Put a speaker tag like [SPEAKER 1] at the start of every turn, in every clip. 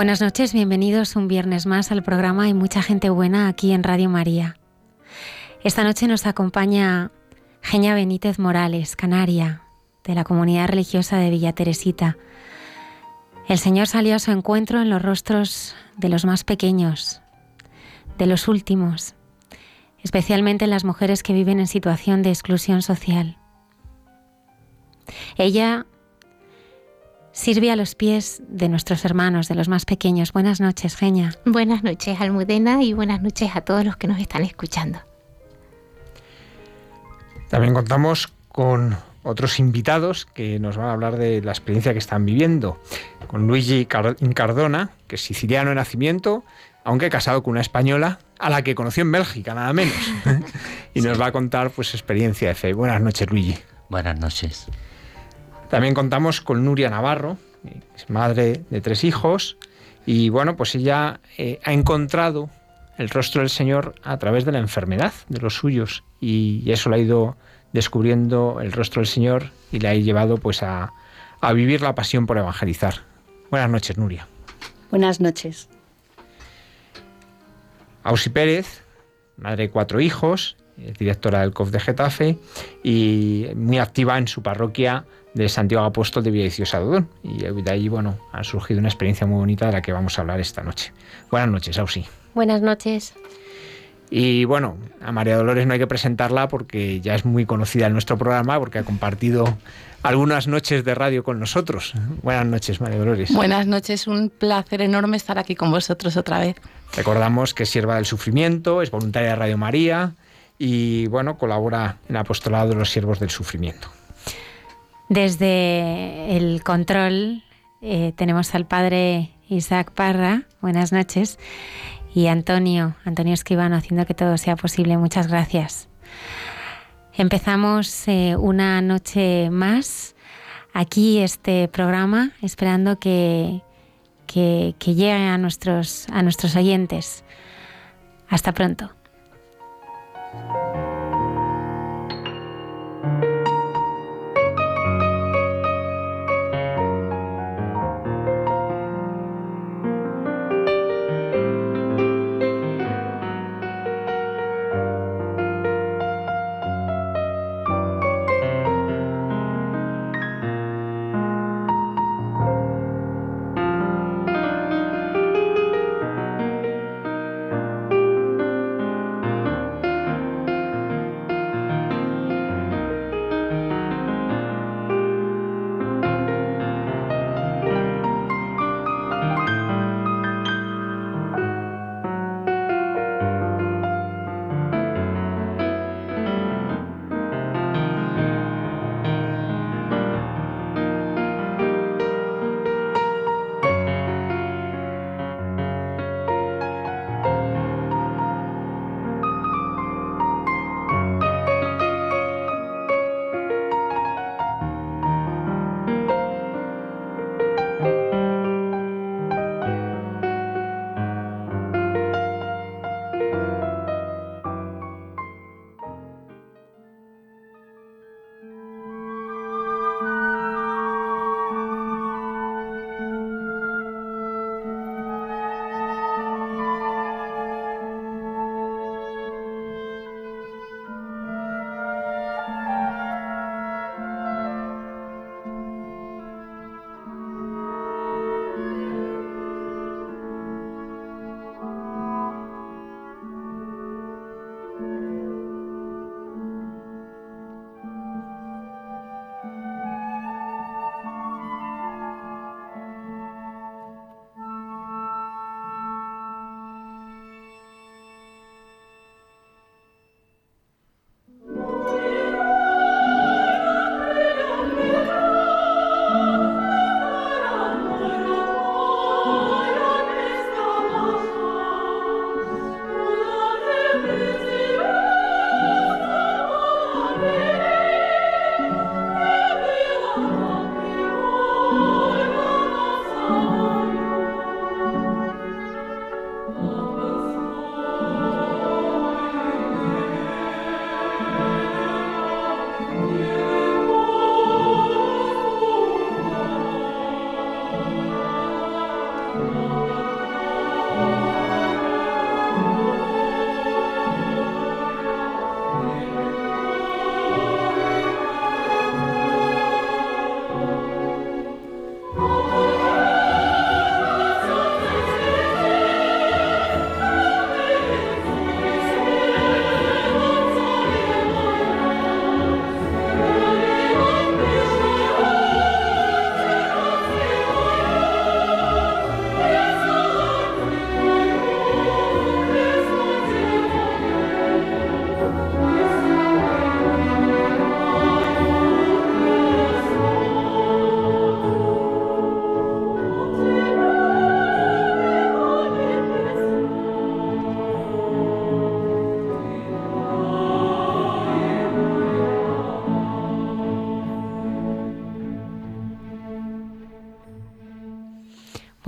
[SPEAKER 1] Buenas noches, bienvenidos un viernes más al programa Hay mucha gente buena aquí en Radio María. Esta noche nos acompaña Genia Benítez Morales, canaria, de la comunidad religiosa de Villa Teresita. El Señor salió a su encuentro en los rostros de los más pequeños, de los últimos, especialmente en las mujeres que viven en situación de exclusión social. Ella sirve a los pies de nuestros hermanos, de los más pequeños. Buenas noches, Genia.
[SPEAKER 2] Buenas noches, Almudena, y buenas noches a todos los que nos están escuchando.
[SPEAKER 3] También contamos con otros invitados que nos van a hablar de la experiencia que están viviendo. Con Luigi Cardona, que es siciliano de nacimiento, aunque casado con una española, a la que conoció en Bélgica, nada menos. y nos va a contar pues experiencia de fe. Buenas noches, Luigi.
[SPEAKER 4] Buenas noches.
[SPEAKER 3] También contamos con Nuria Navarro, es madre de tres hijos, y bueno, pues ella eh, ha encontrado el rostro del Señor a través de la enfermedad de los suyos, y eso le ha ido descubriendo el rostro del Señor y le ha llevado pues a, a vivir la pasión por evangelizar. Buenas noches, Nuria.
[SPEAKER 5] Buenas noches.
[SPEAKER 3] Ausi Pérez, madre de cuatro hijos, directora del COF de Getafe y muy activa en su parroquia de Santiago Apóstol de Villaviciosa Dodón. Y de ahí, bueno, ha surgido una experiencia muy bonita de la que vamos a hablar esta noche. Buenas noches, Ausi.
[SPEAKER 2] Buenas noches.
[SPEAKER 3] Y bueno, a María Dolores no hay que presentarla porque ya es muy conocida en nuestro programa, porque ha compartido algunas noches de radio con nosotros. Buenas noches, María Dolores.
[SPEAKER 5] Buenas noches, un placer enorme estar aquí con vosotros otra vez.
[SPEAKER 3] Recordamos que es sierva del sufrimiento, es voluntaria de Radio María y bueno, colabora en el apostolado de los siervos del sufrimiento.
[SPEAKER 1] Desde el control eh, tenemos al padre Isaac Parra, buenas noches, y Antonio, Antonio Escribano, haciendo que todo sea posible. Muchas gracias. Empezamos eh, una noche más aquí este programa, esperando que, que, que llegue a nuestros, a nuestros oyentes. Hasta pronto. 了。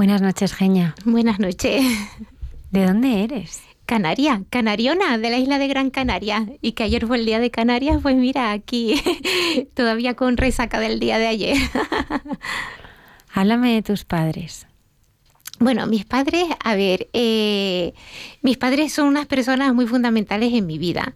[SPEAKER 1] Buenas noches, Genia.
[SPEAKER 2] Buenas noches.
[SPEAKER 1] ¿De dónde eres?
[SPEAKER 2] Canaria, canariona, de la isla de Gran Canaria. Y que ayer fue el día de Canarias, pues mira, aquí todavía con resaca del día de ayer.
[SPEAKER 1] Háblame de tus padres.
[SPEAKER 2] Bueno, mis padres, a ver, eh, mis padres son unas personas muy fundamentales en mi vida.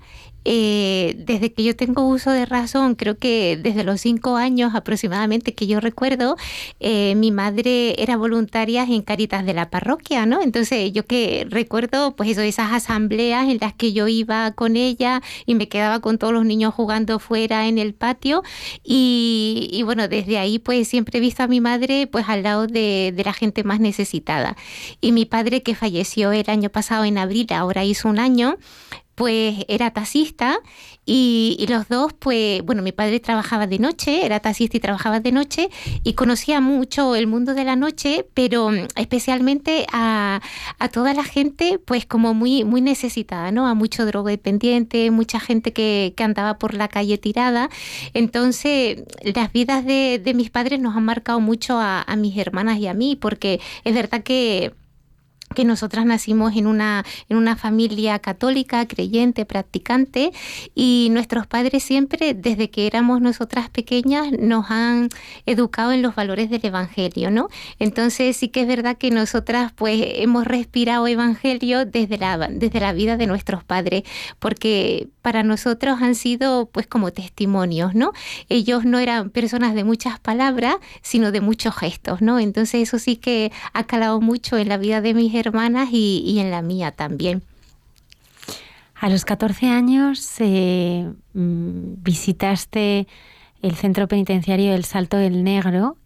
[SPEAKER 2] Eh, desde que yo tengo uso de razón, creo que desde los cinco años aproximadamente que yo recuerdo, eh, mi madre era voluntaria en Caritas de la parroquia, ¿no? Entonces yo que recuerdo, pues eso, esas asambleas en las que yo iba con ella y me quedaba con todos los niños jugando fuera en el patio y, bueno, desde ahí pues siempre he visto a mi madre pues al lado de, de la gente más necesitada. Y mi padre que falleció el año pasado en abril, ahora hizo un año, pues era taxista y, los dos, pues, bueno, mi padre trabajaba de noche, era taxista y trabajaba de noche y conocía mucho el mundo de la noche, pero mm, especialmente a, toda la gente, pues como muy, muy necesitada, ¿no? A mucho drogodependiente, mucha gente que, que andaba por la calle tirada. Entonces, las vidas de, de mis padres nos han marcado mucho a, a mis hermanas y a mí, porque es verdad que que nosotras nacimos en una, en una familia católica, creyente, practicante, y nuestros padres siempre, desde que éramos nosotras pequeñas, nos han educado en los valores del Evangelio, ¿no? Entonces sí que es verdad que nosotras pues hemos respirado Evangelio desde la, desde la vida de nuestros padres, porque para nosotros han sido pues como testimonios, ¿no? Ellos no eran personas de muchas palabras, sino de muchos gestos, ¿no? Entonces eso sí que ha calado mucho en la vida de mis hermanas y, en la mía también.
[SPEAKER 1] A los 14 años eh, mm, visitaste el centro penitenciario del Salto del Negro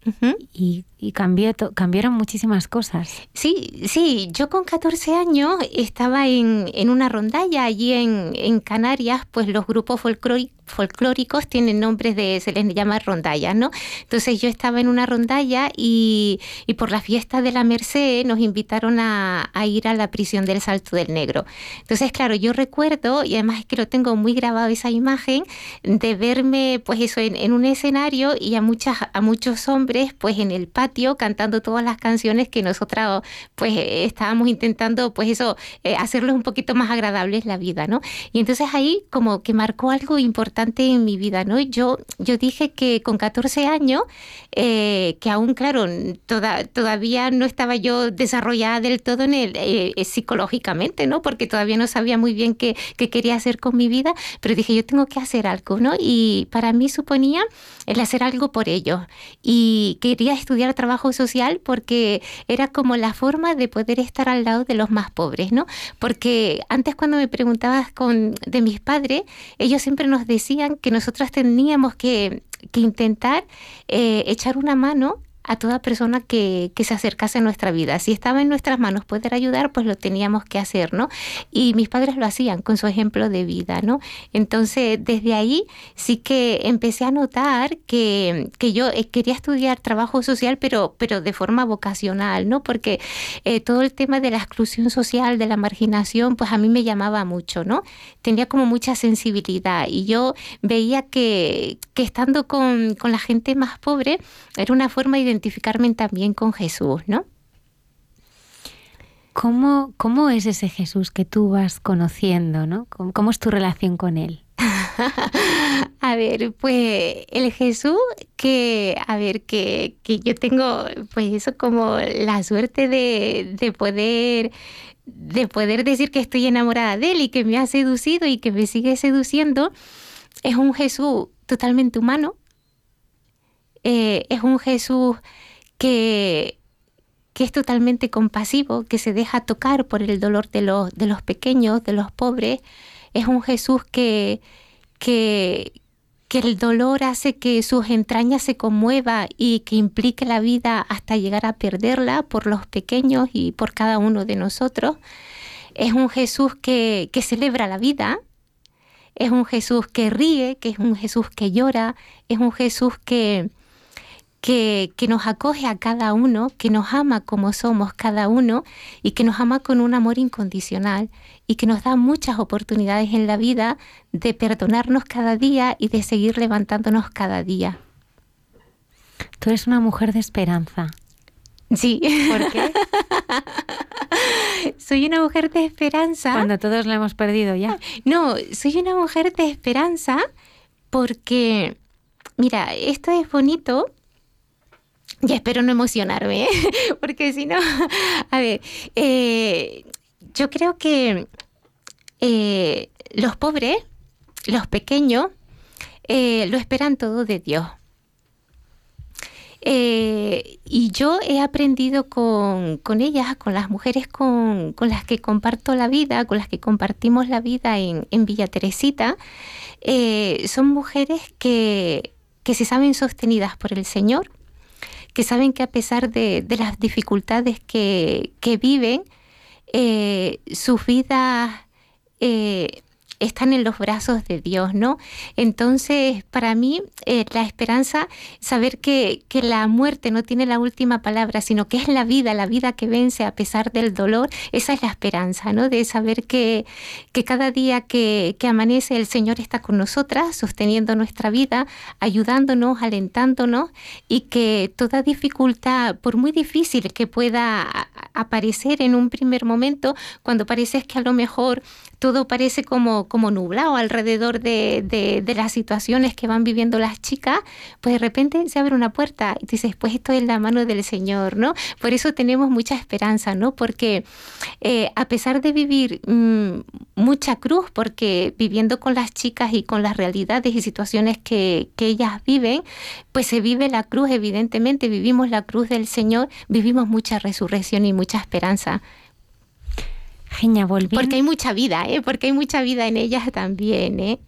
[SPEAKER 1] y, cambió cambiaron muchísimas cosas.
[SPEAKER 2] Sí, sí, yo con 14 años estaba en, en una rondalla allí en, en Canarias, pues los grupos folclóricos folclóricos tienen nombres de, se les llama rondalla, ¿no? Entonces yo estaba en una rondalla y, y por la fiesta de la Merced nos invitaron a, a, ir a la prisión del Salto del Negro. Entonces, claro, yo recuerdo, y además es que lo tengo muy grabado esa imagen, de verme, pues eso, en, en un escenario y a, muchas, a muchos hombres, pues en el patio, cantando todas las canciones que nosotros, pues estábamos intentando, pues eso, eh, hacerlos un poquito más agradables la vida, ¿no? Y entonces ahí como que marcó algo importante en mi vida, ¿no? Yo, yo dije que con 14 años, eh, que aún, claro, toda, todavía no estaba yo desarrollada del todo en el, eh, eh, psicológicamente, ¿no? Porque todavía no sabía muy bien qué, qué, quería hacer con mi vida, pero dije, yo tengo que hacer algo, ¿no? Y para mí suponía el hacer algo por ellos. Y quería estudiar trabajo social porque era como la forma de poder estar al lado de los más pobres, ¿no? Porque antes cuando me preguntabas con, de mis padres, ellos siempre nos decían que nosotras teníamos que, intentar eh, echar una mano a toda persona que, que, se acercase a nuestra vida. Si estaba en nuestras manos poder ayudar, pues lo teníamos que hacer, ¿no? Y mis padres lo hacían con su ejemplo de vida, ¿no? Entonces, desde ahí sí que empecé a notar que, que yo eh, quería estudiar trabajo social, pero, pero de forma vocacional, ¿no? Porque eh, todo el tema de la exclusión social, de la marginación, pues a mí me llamaba mucho, ¿no? Tenía como mucha sensibilidad y yo veía que, que estando con, con la gente más pobre era una forma identificarme también con Jesús, ¿no?
[SPEAKER 1] ¿Cómo, ¿Cómo es ese Jesús que tú vas conociendo, ¿no? ¿Cómo, es tu relación con él?
[SPEAKER 2] a ver, pues el Jesús que, a ver, que, que yo tengo, pues eso como la suerte de, de poder de poder decir que estoy enamorada de él y que me ha seducido y que me sigue seduciendo, es un Jesús totalmente humano, eh, es un Jesús que, que es totalmente compasivo, que se deja tocar por el dolor de los, de los pequeños, de los pobres. Es un Jesús que, que, que el dolor hace que sus entrañas se conmueva y que implique la vida hasta llegar a perderla por los pequeños y por cada uno de nosotros. Es un Jesús que, que celebra la vida, es un Jesús que ríe, que es un Jesús que llora, es un Jesús que, que, nos acoge a cada uno, que nos ama como somos cada uno y que nos ama con un amor incondicional y que nos da muchas oportunidades en la vida de perdonarnos cada día y de seguir levantándonos cada día.
[SPEAKER 1] Tú eres una mujer de esperanza.
[SPEAKER 2] Sí.
[SPEAKER 1] ¿Por qué?
[SPEAKER 2] soy una mujer de esperanza.
[SPEAKER 1] Cuando todos la hemos perdido ya.
[SPEAKER 2] No, soy una mujer de esperanza porque, mira, esto es bonito. Y espero no emocionarme, ¿eh? porque si no, a ver, eh, yo creo que eh, los pobres, los pequeños, lo esperan todo de Dios. Eh, y yo he aprendido con, con ellas, con las mujeres con, con, las que comparto la vida, con las que compartimos la vida en, en Villa Teresita, eh, son mujeres que, que se saben sostenidas por el Señor, que saben que a pesar de, de las dificultades que, que viven, eh, sus vidas eh, están en los brazos de Dios, ¿no? Entonces, para mí, eh, la esperanza, saber que, que, la muerte no tiene la última palabra, sino que es la vida, la vida que vence a pesar del dolor, esa es la esperanza, ¿no? De saber que, que cada día que, que amanece el Señor está con nosotras, sosteniendo nuestra vida, ayudándonos, alentándonos y que toda dificultad, por muy difícil que pueda aparecer en un primer momento, cuando parece que a lo mejor todo parece como, como nublado alrededor de, de, de, las situaciones que van viviendo las chicas, pues de repente se abre una puerta y dices, pues esto es la mano del Señor, ¿no? Por eso tenemos mucha esperanza, ¿no? Porque eh, a pesar de vivir mmm, mucha cruz, porque viviendo con las chicas y con las realidades y situaciones que, que ellas viven, pues se vive la cruz, evidentemente, vivimos la cruz del Señor, vivimos mucha resurrección y mucha esperanza.
[SPEAKER 1] Genia, volviendo...
[SPEAKER 2] Porque hay mucha vida, ¿eh? Porque hay mucha vida en ellas también, ¿eh?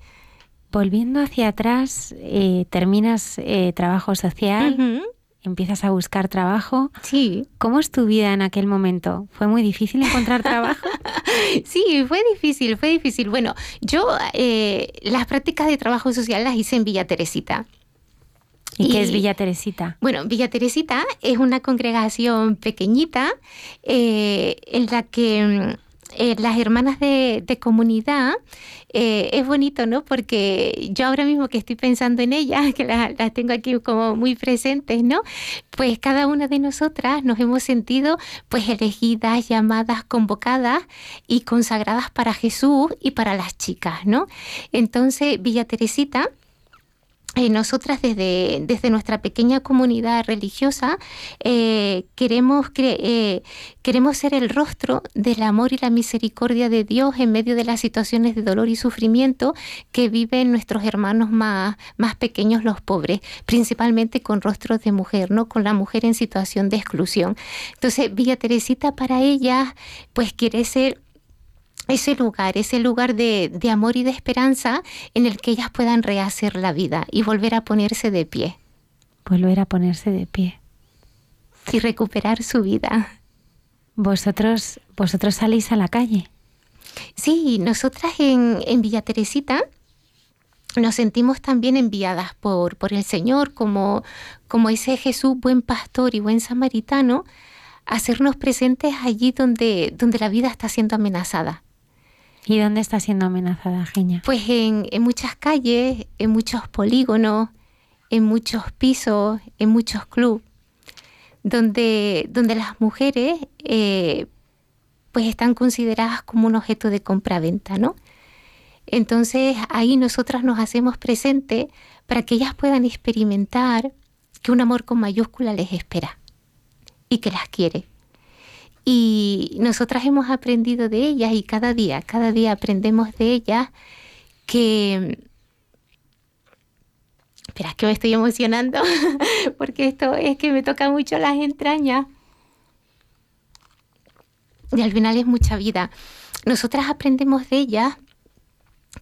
[SPEAKER 1] Volviendo hacia atrás, eh, terminas eh, trabajo social, uh -huh. empiezas a buscar trabajo.
[SPEAKER 2] Sí.
[SPEAKER 1] ¿Cómo es tu vida en aquel momento? ¿Fue muy difícil encontrar trabajo?
[SPEAKER 2] sí, fue difícil, fue difícil. Bueno, yo eh, las prácticas de trabajo social las hice en Villa Teresita.
[SPEAKER 1] ¿Y, ¿Y qué es Villa Teresita?
[SPEAKER 2] Bueno, Villa Teresita es una congregación pequeñita en la que eh, las hermanas de, comunidad, eh, es bonito, ¿no? Porque yo ahora mismo que estoy pensando en ellas, que las, las tengo aquí como muy presentes, ¿no? Pues cada una de nosotras nos hemos sentido pues elegidas, llamadas, convocadas y consagradas para Jesús y para las chicas, ¿no? Entonces, Villa Teresita eh, nosotras desde, desde, nuestra pequeña comunidad religiosa eh, queremos, eh, queremos ser el rostro del amor y la misericordia de Dios en medio de las situaciones de dolor y sufrimiento que viven nuestros hermanos más, más pequeños, los pobres, principalmente con rostros de mujer, ¿no? con la mujer en situación de exclusión. Entonces, Villa Teresita para ella, pues quiere ser ese lugar, ese lugar de, de, amor y de esperanza en el que ellas puedan rehacer la vida y volver a ponerse de pie.
[SPEAKER 1] Volver a ponerse de pie.
[SPEAKER 2] Y recuperar su vida.
[SPEAKER 1] Vosotros, vosotros salís a la calle.
[SPEAKER 2] Sí, nosotras en, en Villa Teresita nos sentimos también enviadas por, por el Señor como, como ese Jesús buen pastor y buen samaritano, a hacernos presentes allí donde, donde la vida está siendo amenazada.
[SPEAKER 1] ¿Y dónde está siendo amenazada, Genia?
[SPEAKER 2] Pues en, muchas calles, en muchos polígonos, en muchos pisos, en muchos clubes, donde, donde las mujeres eh, pues están consideradas como un objeto de compraventa, ¿no? Entonces ahí nosotras nos hacemos presentes para que ellas puedan experimentar que un amor con mayúscula les espera y que las quiere. Y nosotras hemos aprendido de ellas y cada día, cada día aprendemos de ellas que... Espera, que me estoy emocionando porque esto es que me toca mucho las entrañas. Y al final es mucha vida. Nosotras aprendemos de ellas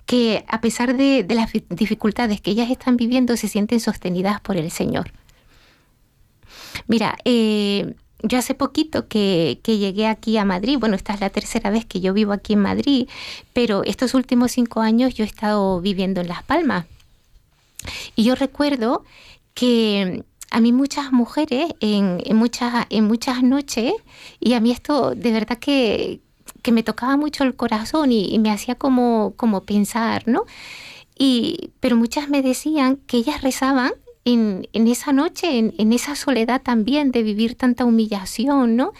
[SPEAKER 2] que a pesar de, de las dificultades que ellas están viviendo, se sienten sostenidas por el Señor. Mira, eh, yo hace poquito que, llegué aquí a Madrid, bueno, esta es la tercera vez que yo vivo aquí en Madrid, pero estos últimos cinco años yo he estado viviendo en Las Palmas. Y yo recuerdo que a mí muchas mujeres en, en, muchas, en muchas noches, y a mí esto de verdad que, que me tocaba mucho el corazón y, y me hacía como, como pensar, ¿no? Y, pero muchas me decían que ellas rezaban en, esa noche, en, esa soledad también de vivir tanta humillación, ¿no?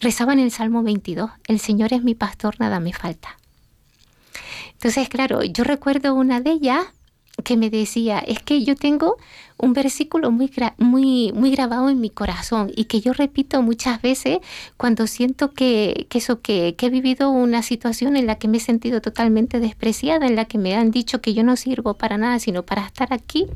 [SPEAKER 2] Rezaban el Salmo 22, el Señor es mi pastor, nada me falta. Entonces, claro, yo recuerdo una de ellas que me decía, es que yo tengo un versículo muy, muy, muy grabado en mi corazón y que yo repito muchas veces cuando siento que, eso, que, he vivido una situación en la que me he sentido totalmente despreciada, en la que me han dicho que yo no sirvo para nada, sino para estar aquí.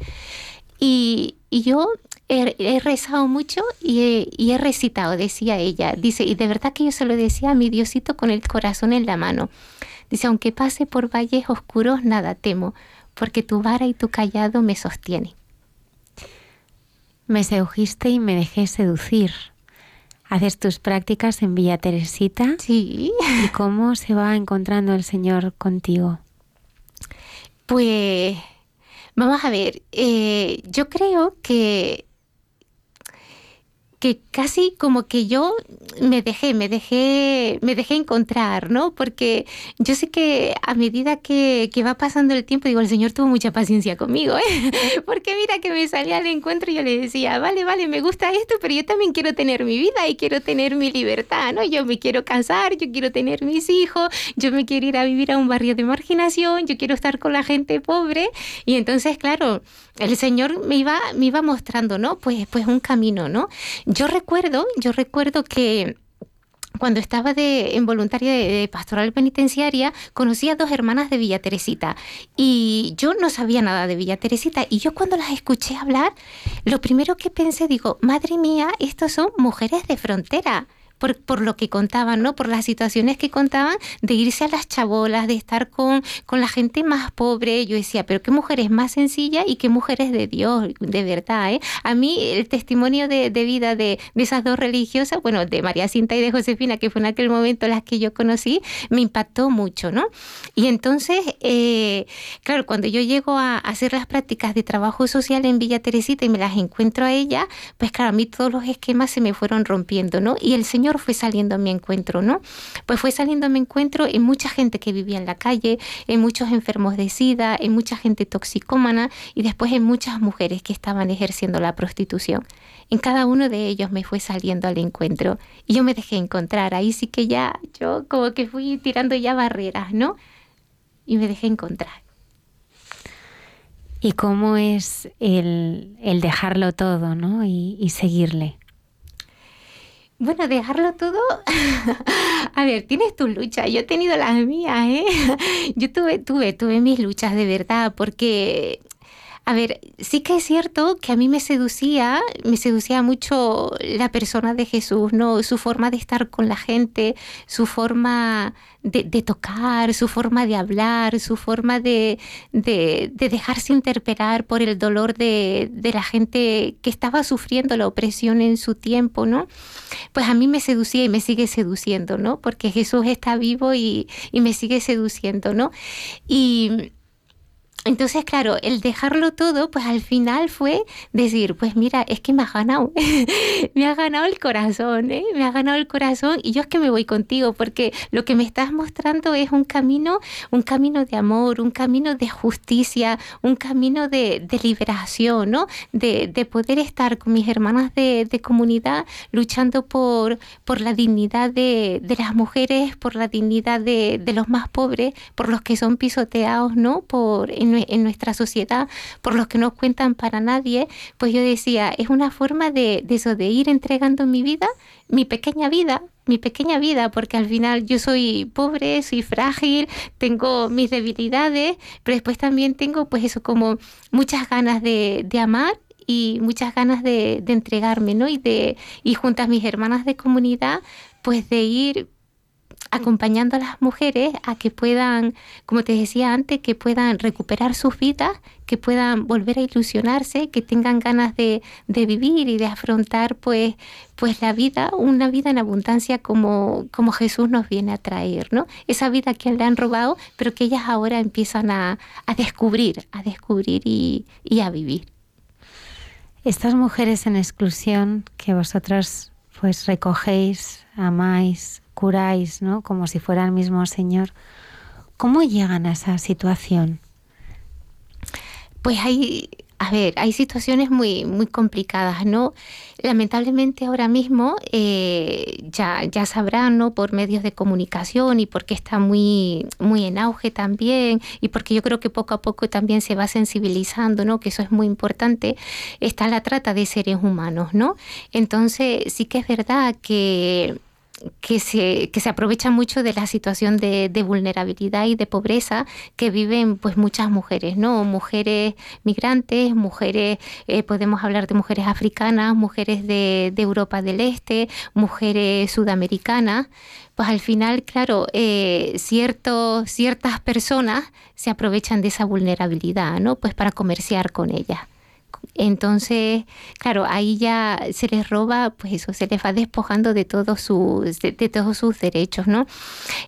[SPEAKER 2] Y, yo he, rezado mucho y he, y he, recitado, decía ella. Dice, y de verdad que yo se lo decía a mi Diosito con el corazón en la mano. Dice, aunque pase por valles oscuros, nada temo, porque tu vara y tu callado me sostienen.
[SPEAKER 1] Me sedujiste y me dejé seducir. ¿Haces tus prácticas en Villa Teresita?
[SPEAKER 2] Sí.
[SPEAKER 1] ¿Y cómo se va encontrando el Señor contigo?
[SPEAKER 2] Pues vamos a ver, eh, yo creo que que casi como que yo me dejé, me dejé, me dejé encontrar, ¿no? Porque yo sé que a medida que, va pasando el tiempo, digo, el Señor tuvo mucha paciencia conmigo, ¿eh? Porque mira que me salía al encuentro y yo le decía, vale, vale, me gusta esto, pero yo también quiero tener mi vida y quiero tener mi libertad, ¿no? Yo me quiero casar, yo quiero tener mis hijos, yo me quiero ir a vivir a un barrio de marginación, yo quiero estar con la gente pobre. Y entonces, claro, el Señor me iba, me iba mostrando, ¿no? Pues, pues un camino, ¿no? Yo recuerdo, yo recuerdo que cuando estaba de, en voluntaria de, pastoral penitenciaria, conocí a dos hermanas de Villa Teresita y yo no sabía nada de Villa Teresita. Y yo cuando las escuché hablar, lo primero que pensé, digo, madre mía, estos son mujeres de frontera por, lo que contaban, ¿no? Por las situaciones que contaban de irse a las chabolas, de estar con, con la gente más pobre. Yo decía, pero qué mujeres más sencillas y qué mujeres de Dios, de verdad, ¿eh? A mí el testimonio de, vida de, esas dos religiosas, bueno, de María Cinta y de Josefina, que fue en aquel momento las que yo conocí, me impactó mucho, ¿no? Y entonces, eh, claro, cuando yo llego a hacer las prácticas de trabajo social en Villa Teresita y me las encuentro a ella, pues claro, a mí todos los esquemas se me fueron rompiendo, ¿no? Y el Señor fue saliendo a mi encuentro, ¿no? Pues fue saliendo a mi encuentro en mucha gente que vivía en la calle, en muchos enfermos de SIDA, en mucha gente toxicómana y después en muchas mujeres que estaban ejerciendo la prostitución. En cada uno de ellos me fue saliendo al encuentro y yo me dejé encontrar. Ahí sí que ya yo como que fui tirando ya barreras, ¿no? Y me dejé encontrar.
[SPEAKER 1] ¿Y cómo es el, dejarlo todo, ¿no? y seguirle?
[SPEAKER 2] Bueno, dejarlo todo. a ver, tienes tus luchas. Yo he tenido las mías, ¿eh? Yo tuve, tuve, tuve mis luchas de verdad, porque a ver, sí que es cierto que a mí me seducía, me seducía mucho la persona de Jesús, ¿no? Su forma de estar con la gente, su forma de, tocar, su forma de hablar, su forma de, dejarse interpelar por el dolor de, la gente que estaba sufriendo la opresión en su tiempo, ¿no? Pues a mí me seducía y me sigue seduciendo, ¿no? Porque Jesús está vivo y, y me sigue seduciendo, ¿no? Y entonces, claro, el dejarlo todo, pues al final fue decir, pues mira, es que me ha ganado, me ha ganado el corazón, ¿eh? me ha ganado el corazón y yo es que me voy contigo porque lo que me estás mostrando es un camino, un camino de amor, un camino de justicia, un camino de, liberación, ¿no? De, poder estar con mis hermanas de, comunidad luchando por, por la dignidad de, las mujeres, por la dignidad de, los más pobres, por los que son pisoteados, ¿no? Por en, nuestra sociedad, por los que no cuentan para nadie, pues yo decía, es una forma de, eso, de ir entregando mi vida, mi pequeña vida, mi pequeña vida, porque al final yo soy pobre, soy frágil, tengo mis debilidades, pero después también tengo pues eso como muchas ganas de, de amar y muchas ganas de, de, entregarme, ¿no? Y de y juntas mis hermanas de comunidad, pues de ir acompañando a las mujeres a que puedan, como te decía antes, que puedan recuperar sus vidas, que puedan volver a ilusionarse, que tengan ganas de, vivir y de afrontar pues, pues la vida, una vida en abundancia como, como Jesús nos viene a traer, ¿no? Esa vida que le han robado, pero que ellas ahora empiezan a, descubrir, a descubrir y, y a vivir.
[SPEAKER 1] Estas mujeres en exclusión que vosotros pues recogéis, amáis, curáis, ¿no? Como si fuera el mismo Señor. ¿Cómo llegan a esa situación?
[SPEAKER 2] Pues hay, a ver, hay situaciones muy, muy complicadas, ¿no? Lamentablemente ahora mismo eh, ya, ya sabrán, ¿no? Por medios de comunicación y porque está muy, muy en auge también y porque yo creo que poco a poco también se va sensibilizando, ¿no? Que eso es muy importante, está la trata de seres humanos, ¿no? Entonces sí que es verdad que que se, que se aprovecha mucho de la situación de, vulnerabilidad y de pobreza que viven pues muchas mujeres, ¿no? Mujeres migrantes, mujeres, eh, podemos hablar de mujeres africanas, mujeres de, Europa del Este, mujeres sudamericanas, pues al final, claro, eh, ciertas personas se aprovechan de esa vulnerabilidad, ¿no? Pues para comerciar con ellas. Entonces, claro, ahí ya se les roba, pues eso, se les va despojando de todos sus, de, todos sus derechos, ¿no?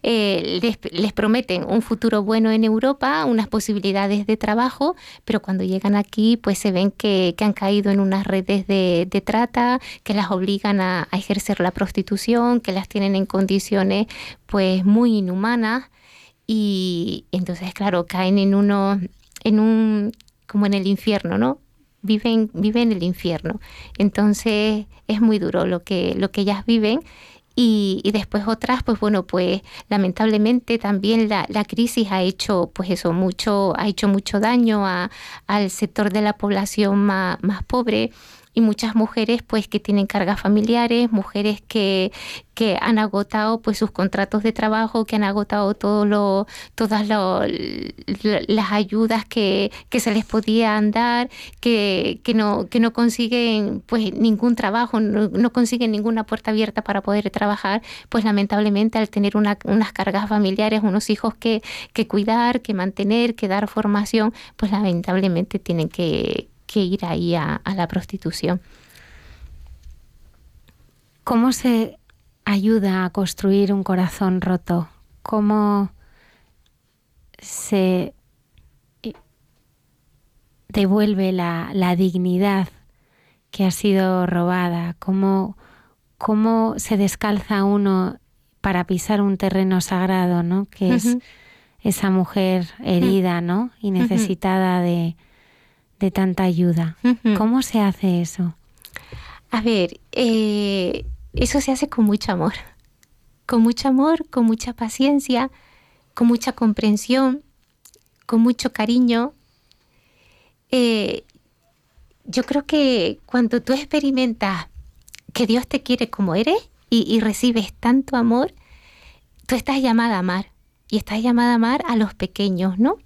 [SPEAKER 2] Eh, les, prometen un futuro bueno en Europa, unas posibilidades de trabajo, pero cuando llegan aquí, pues se ven que, han caído en unas redes de, trata, que las obligan a, a, ejercer la prostitución, que las tienen en condiciones, pues, muy inhumanas. Y entonces, claro, caen en uno, en un, como en el infierno, ¿no? Viven, viven el infierno. Entonces es muy duro lo que, lo que ellas viven. Y, y, después otras, pues bueno, pues lamentablemente también la, la, crisis ha hecho, pues eso, mucho, ha hecho mucho daño a, al sector de la población más, más pobre y muchas mujeres pues que tienen cargas familiares, mujeres que, que han agotado pues sus contratos de trabajo, que han agotado todo lo, todas las ayudas que, que, se les podían dar, que, que, no, que no consiguen pues ningún trabajo, no, consiguen ninguna puerta abierta para poder trabajar, pues lamentablemente al tener unas cargas familiares, unos hijos que, que cuidar, que mantener, que dar formación, pues lamentablemente tienen que, que ir ahí a, la prostitución.
[SPEAKER 1] ¿Cómo se ayuda a construir un corazón roto? ¿Cómo se devuelve la, dignidad que ha sido robada? ¿Cómo, ¿Cómo, se descalza uno para pisar un terreno sagrado, ¿no? Que es esa mujer herida, ¿no? Y necesitada de, de tanta ayuda. ¿Cómo se hace eso?
[SPEAKER 2] A ver, eh, eso se hace con mucho amor. Con mucho amor, con mucha paciencia, con mucha comprensión, con mucho cariño. Eh, yo creo que cuando tú experimentas que Dios te quiere como eres y, y recibes tanto amor, tú estás llamada a amar. Y estás llamada a amar a los pequeños, ¿no?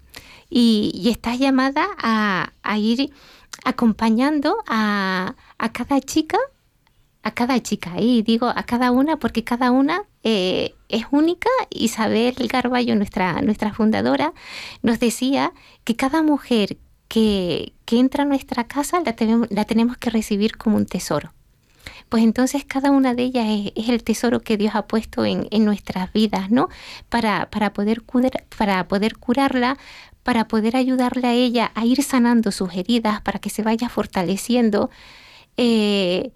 [SPEAKER 2] Y, estás llamada a, ir acompañando a, cada chica, a cada chica, y digo a cada una porque cada una eh, es única. Isabel Garballo, nuestra, nuestra fundadora, nos decía que cada mujer que, entra a nuestra casa la tenemos, la tenemos que recibir como un tesoro pues entonces cada una de ellas es, el tesoro que Dios ha puesto en, nuestras vidas, ¿no? Para, para, poder para poder curarla, para poder ayudarle a ella a ir sanando sus heridas, para que se vaya fortaleciendo, eh,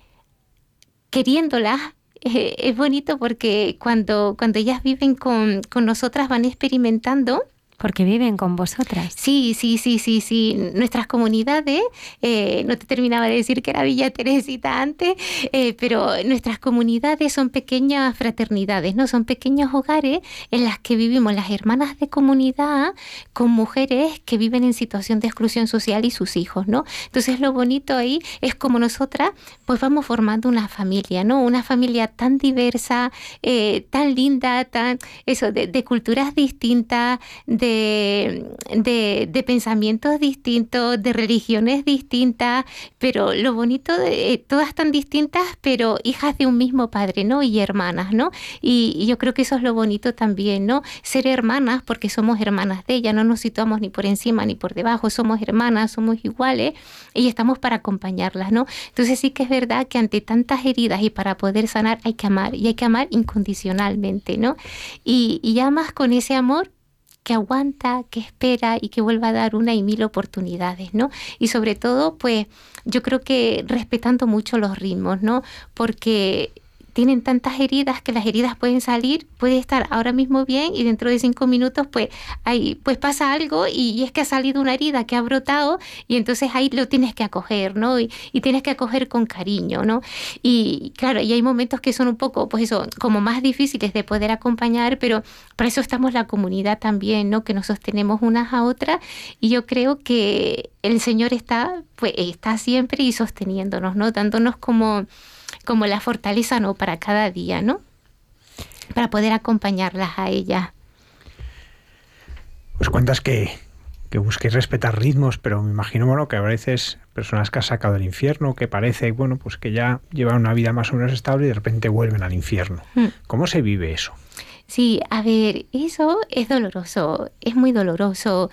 [SPEAKER 2] queriéndolas. Eh, es bonito porque cuando, cuando ellas viven con, con nosotras van experimentando
[SPEAKER 1] porque viven con vosotras.
[SPEAKER 2] Sí, sí, sí, sí, sí. Nuestras comunidades, eh, no te terminaba de decir que era Villa Teresita antes, eh, pero nuestras comunidades son pequeñas fraternidades, ¿no? Son pequeños hogares en las que vivimos las hermanas de comunidad con mujeres que viven en situación de exclusión social y sus hijos, ¿no? Entonces lo bonito ahí es como nosotras pues vamos formando una familia, ¿no? Una familia tan diversa, eh, tan linda, tan, eso, de, de culturas distintas, de, pensamientos distintos, de religiones distintas, pero lo bonito de eh, todas tan distintas, pero hijas de un mismo padre, ¿no? Y hermanas, ¿no? Y, yo creo que eso es lo bonito también, ¿no? Ser hermanas porque somos hermanas de ella, no nos situamos ni por encima ni por debajo, somos hermanas, somos iguales y estamos para acompañarlas, ¿no? Entonces sí que es verdad que ante tantas heridas y para poder sanar hay que amar y hay que amar incondicionalmente, ¿no? Y, y ya con ese amor que aguanta, que espera y que vuelva a dar una y mil oportunidades, ¿no? Y sobre todo, pues yo creo que respetando mucho los ritmos, ¿no? Porque tienen tantas heridas que las heridas pueden salir, puede estar ahora mismo bien y dentro de cinco minutos pues ahí pues pasa algo y, es que ha salido una herida que ha brotado y entonces ahí lo tienes que acoger, ¿no? Y, tienes que acoger con cariño, ¿no? Y claro, y hay momentos que son un poco, pues eso, como más difíciles de poder acompañar, pero para eso estamos la comunidad también, ¿no? Que nos sostenemos unas a otras y yo creo que el Señor está, pues, está siempre y sosteniéndonos, ¿no? Dándonos como, como la fortaleza, ¿no? Para cada día, ¿no? Para poder acompañarlas a ellas.
[SPEAKER 3] Pues cuentas que, que busquéis respetar ritmos, pero me imagino, bueno, que a veces personas que has sacado del infierno, que parece, bueno, pues que ya llevan una vida más o menos estable y de repente vuelven al infierno. Hmm. ¿Cómo se vive eso?
[SPEAKER 2] Sí, a ver, eso es doloroso, es muy doloroso.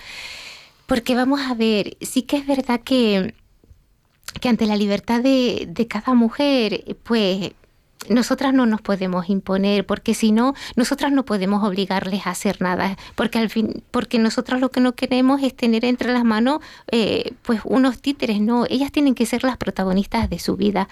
[SPEAKER 2] Porque vamos a ver, sí que es verdad que, que ante la libertad de, de cada mujer, pues nosotras no nos podemos imponer, porque si no, nosotras no podemos obligarles a hacer nada, porque al fin, porque nosotras lo que no queremos es tener entre las manos eh, pues unos títeres, no, ellas tienen que ser las protagonistas de su vida.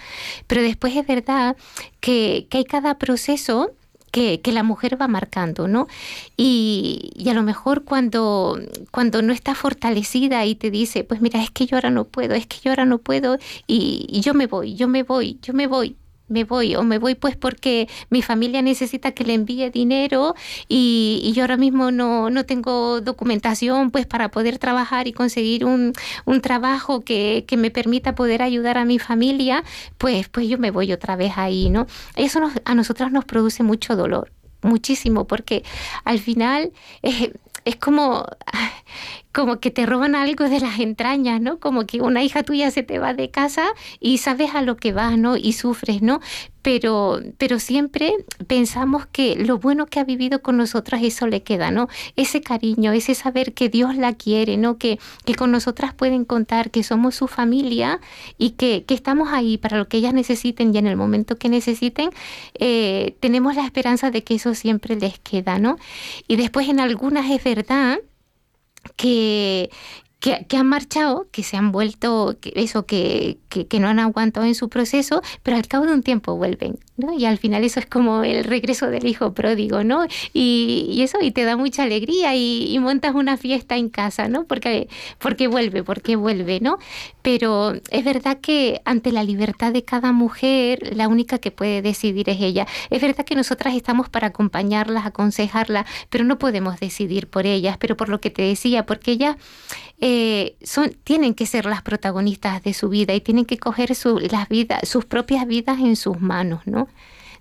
[SPEAKER 2] Pero después es verdad que, que hay cada proceso que, la mujer va marcando, ¿no? Y, a lo mejor cuando, cuando no está fortalecida y te dice, pues mira, es que yo ahora no puedo, es que yo ahora no puedo, y yo me voy, yo me voy, yo me voy, me voy o me voy pues porque mi familia necesita que le envíe dinero y, yo ahora mismo no, no, tengo documentación pues para poder trabajar y conseguir un, un trabajo que, que, me permita poder ayudar a mi familia, pues, pues yo me voy otra vez ahí, ¿no? Eso a nosotras nos produce mucho dolor muchísimo porque al final eh, es como, como que te roban algo de las entrañas, ¿no? Como que una hija tuya se te va de casa y sabes a lo que vas, ¿no? Y sufres, ¿no? Pero, pero siempre pensamos que lo bueno que ha vivido con nosotras, eso le queda, ¿no? Ese cariño, ese saber que Dios la quiere, ¿no? Que, que con nosotras pueden contar, que somos su familia y que, que estamos ahí para lo que ellas necesiten y en el momento que necesiten, eh, tenemos la esperanza de que eso siempre les queda, ¿no? Y después en algunas es verdad que, que, han marchado, que se han vuelto, que eso, que, que, no han aguantado en su proceso, pero al cabo de un tiempo vuelven, ¿no? Y al final eso es como el regreso del hijo pródigo, ¿no? Y, eso, y te da mucha alegría y, montas una fiesta en casa, ¿no? Porque, porque vuelve, porque vuelve, ¿no? Pero es verdad que ante la libertad de cada mujer, la única que puede decidir es ella. Es verdad que nosotras estamos para acompañarlas, aconsejarlas, pero no podemos decidir por ellas, pero por lo que te decía, porque ellas eh, son, tienen que ser las protagonistas de su vida y tienen que coger su, las vidas, sus propias vidas en sus manos, ¿no?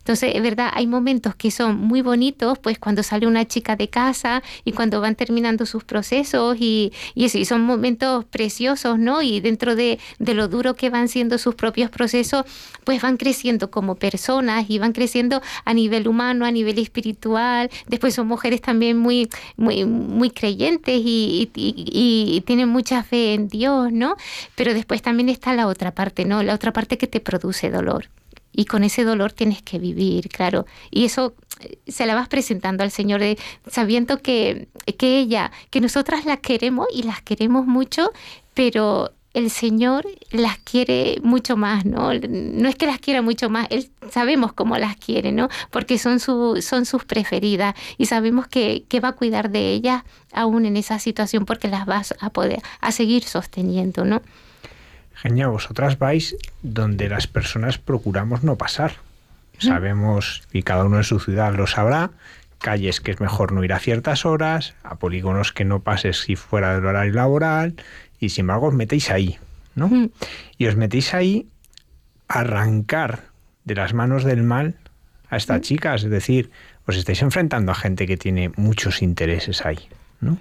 [SPEAKER 2] Entonces, es verdad, hay momentos que son muy bonitos, pues cuando sale una chica de casa y cuando van terminando sus procesos y, y eso, y son momentos preciosos, ¿no? Y dentro de, lo duro que van siendo sus propios procesos, pues van creciendo como personas y van creciendo a nivel humano, a nivel espiritual. Después son mujeres también muy, muy, muy creyentes y tienen mucha fe en Dios, ¿no? Pero después también está la otra parte, ¿no? La otra parte que te produce dolor y con ese dolor tienes que vivir, claro. Y eso eh, se la vas presentando al Señor eh, sabiendo que, que ella, que nosotras las queremos y las queremos mucho, pero el Señor las quiere mucho más, ¿no? No es que las quiera mucho más, él, sabemos cómo las quiere, ¿no? Porque son, su, son sus preferidas y sabemos que, que, va a cuidar de ellas aún en esa situación porque las vas a poder, a seguir sosteniendo, ¿no?
[SPEAKER 3] Genial, vosotras vais donde las personas procuramos no pasar. Sabemos, y cada uno en su ciudad lo sabrá, calles que es mejor no ir a ciertas horas, a polígonos que no pases si fuera del horario laboral, y sin embargo os metéis ahí, ¿no? Y os metéis ahí a arrancar de las manos del mal a estas chicas, es decir, os estáis enfrentando a gente que tiene muchos intereses ahí, ¿no?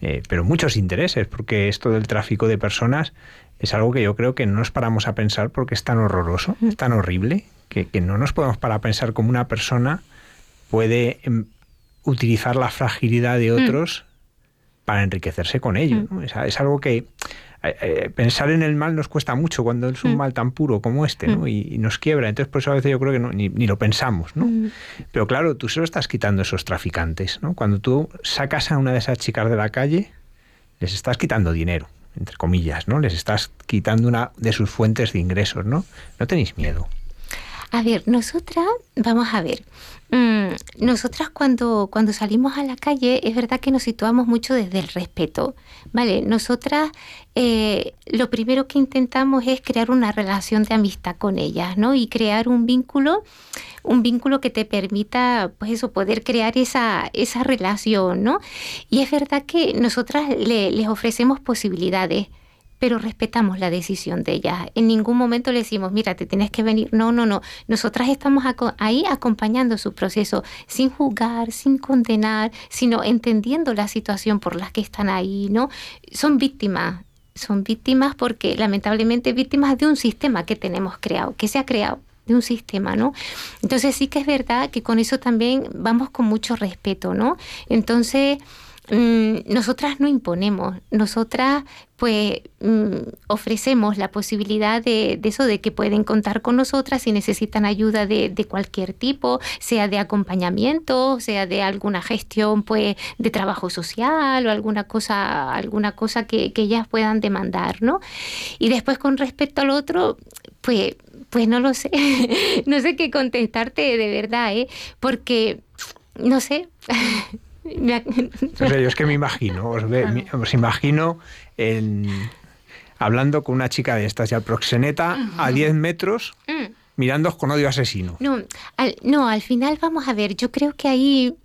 [SPEAKER 3] Eh, pero muchos intereses, porque esto del tráfico de personas es algo que yo creo que no nos paramos a pensar porque es tan horroroso, es tan horrible, que, no nos podemos parar a pensar cómo una persona puede em, utilizar la fragilidad de otros para enriquecerse con ello. Es, algo que eh, eh, pensar en el mal nos cuesta mucho cuando es un mal tan puro como este, ¿no? y, nos quiebra. Entonces, por eso a veces yo creo que ni, ni, lo pensamos, ¿no? Pero claro, tú se lo estás quitando a esos traficantes, ¿no? Cuando tú sacas a una de esas chicas de la calle, les estás quitando dinero entre comillas, ¿no? Les estás quitando una de sus fuentes de ingresos, ¿no? No tenéis miedo.
[SPEAKER 2] A ver, nosotras, vamos a ver, Mm, nosotras cuando, cuando salimos a la calle es verdad que nos situamos mucho desde el respeto, ¿vale? Nosotras eh, lo primero que intentamos es crear una relación de amistad con ellas, ¿no? Y crear un vínculo, un vínculo que te permita, pues eso, poder crear esa, esa relación, ¿no? Y es verdad que nosotras les ofrecemos posibilidades pero respetamos la decisión de ella. En ningún momento le decimos, mira, te tienes que venir. No, no, no. Nosotras estamos ahí acompañando su proceso, sin juzgar, sin condenar, sino entendiendo la situación por la que están ahí, ¿no? Son víctimas, son víctimas porque lamentablemente víctimas de un sistema que tenemos creado, que se ha creado de un sistema, ¿no? Entonces sí que es verdad que con eso también vamos con mucho respeto, ¿no? Entonces Mm, nosotras no imponemos, nosotras pues mm, ofrecemos la posibilidad de, eso, de que pueden contar con nosotras si necesitan ayuda de, cualquier tipo, sea de acompañamiento, sea de alguna gestión pues de trabajo social o alguna cosa, alguna cosa que, ellas puedan demandar, ¿no? Y después con respecto al otro, pues, pues no lo sé, no sé qué contestarte de verdad, ¿eh? Porque, no sé.
[SPEAKER 3] yo es que me imagino, os, imagino hablando con una chica de estas, ya proxeneta, a 10 metros, mm. mirando con odio asesino.
[SPEAKER 2] No al, no, al final vamos a ver, yo creo que ahí...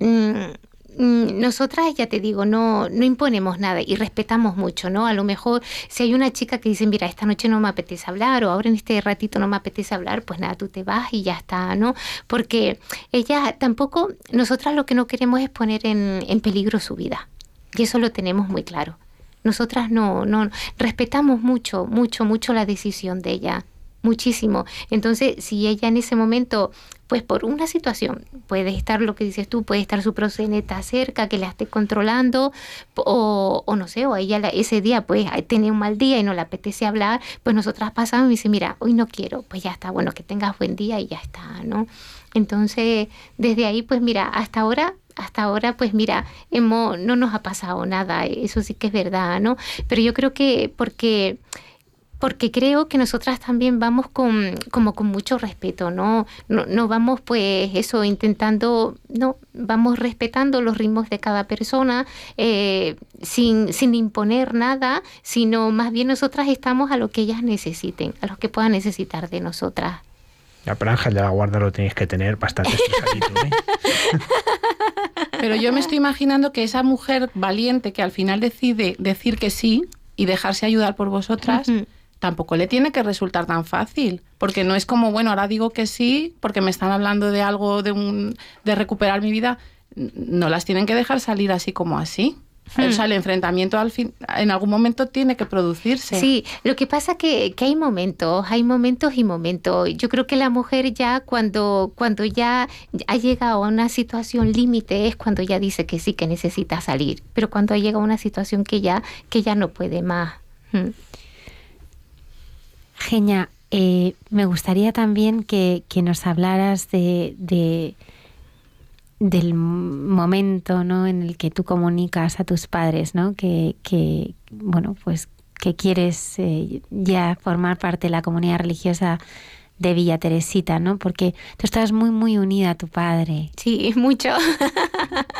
[SPEAKER 2] Mm, nosotras, ya te digo, no, no imponemos nada y respetamos mucho, ¿no? A lo mejor si hay una chica que dice, mira, esta noche no me apetece hablar o ahora en este ratito no me apetece hablar, pues nada, tú te vas y ya está, ¿no? Porque ella tampoco, nosotras lo que no queremos es poner en, en peligro su vida y eso lo tenemos muy claro. Nosotras no, no, respetamos mucho, mucho, mucho la decisión de ella muchísimo. Entonces, si ella en ese momento, pues por una situación, puede estar lo que dices tú, puede estar su proxeneta cerca, que la esté controlando, o, o no sé, o ella ese día pues tiene un mal día y no le apetece hablar, pues nosotras pasamos y dice, mira, hoy no quiero, pues ya está, bueno, que tengas buen día y ya está, ¿no? Entonces, desde ahí, pues mira, hasta ahora hasta ahora, pues mira, hemos, no nos ha pasado nada, eso sí que es verdad, ¿no? Pero yo creo que porque porque creo que nosotras también vamos con, como con mucho respeto, ¿no? No, vamos pues eso intentando, no, vamos respetando los ritmos de cada persona eh, sin, sin imponer nada, sino más bien nosotras estamos a lo que ellas necesiten, a lo que puedan necesitar de nosotras.
[SPEAKER 3] Ya, pero Ángel de la Guarda lo tenéis que tener bastante ¿eh?
[SPEAKER 5] Pero yo me estoy imaginando que esa mujer valiente que al final decide decir que sí y dejarse ayudar por vosotras, tampoco le tiene que resultar tan fácil, porque no es como, bueno, ahora digo que sí, porque me están hablando de algo, de, un, de recuperar mi vida, no las tienen que dejar salir así como así. O sea, el hmm. enfrentamiento al fin, en algún momento tiene que producirse.
[SPEAKER 2] Sí, lo que pasa que, que hay momentos, hay momentos y momentos. Yo creo que la mujer ya cuando, cuando ya ha llegado a una situación límite es cuando ya dice que sí, que necesita salir. Pero cuando ha llegado a una situación que ya, que ya no puede más. Hmm.
[SPEAKER 1] Genia, eh, me gustaría también que, nos hablaras de, del momento ¿no? en el que tú comunicas a tus padres, ¿no? que, bueno, pues que quieres eh, ya formar parte de la comunidad religiosa de Villa Teresita, ¿no? Porque tú estás muy, muy unida a tu padre.
[SPEAKER 2] Sí, mucho.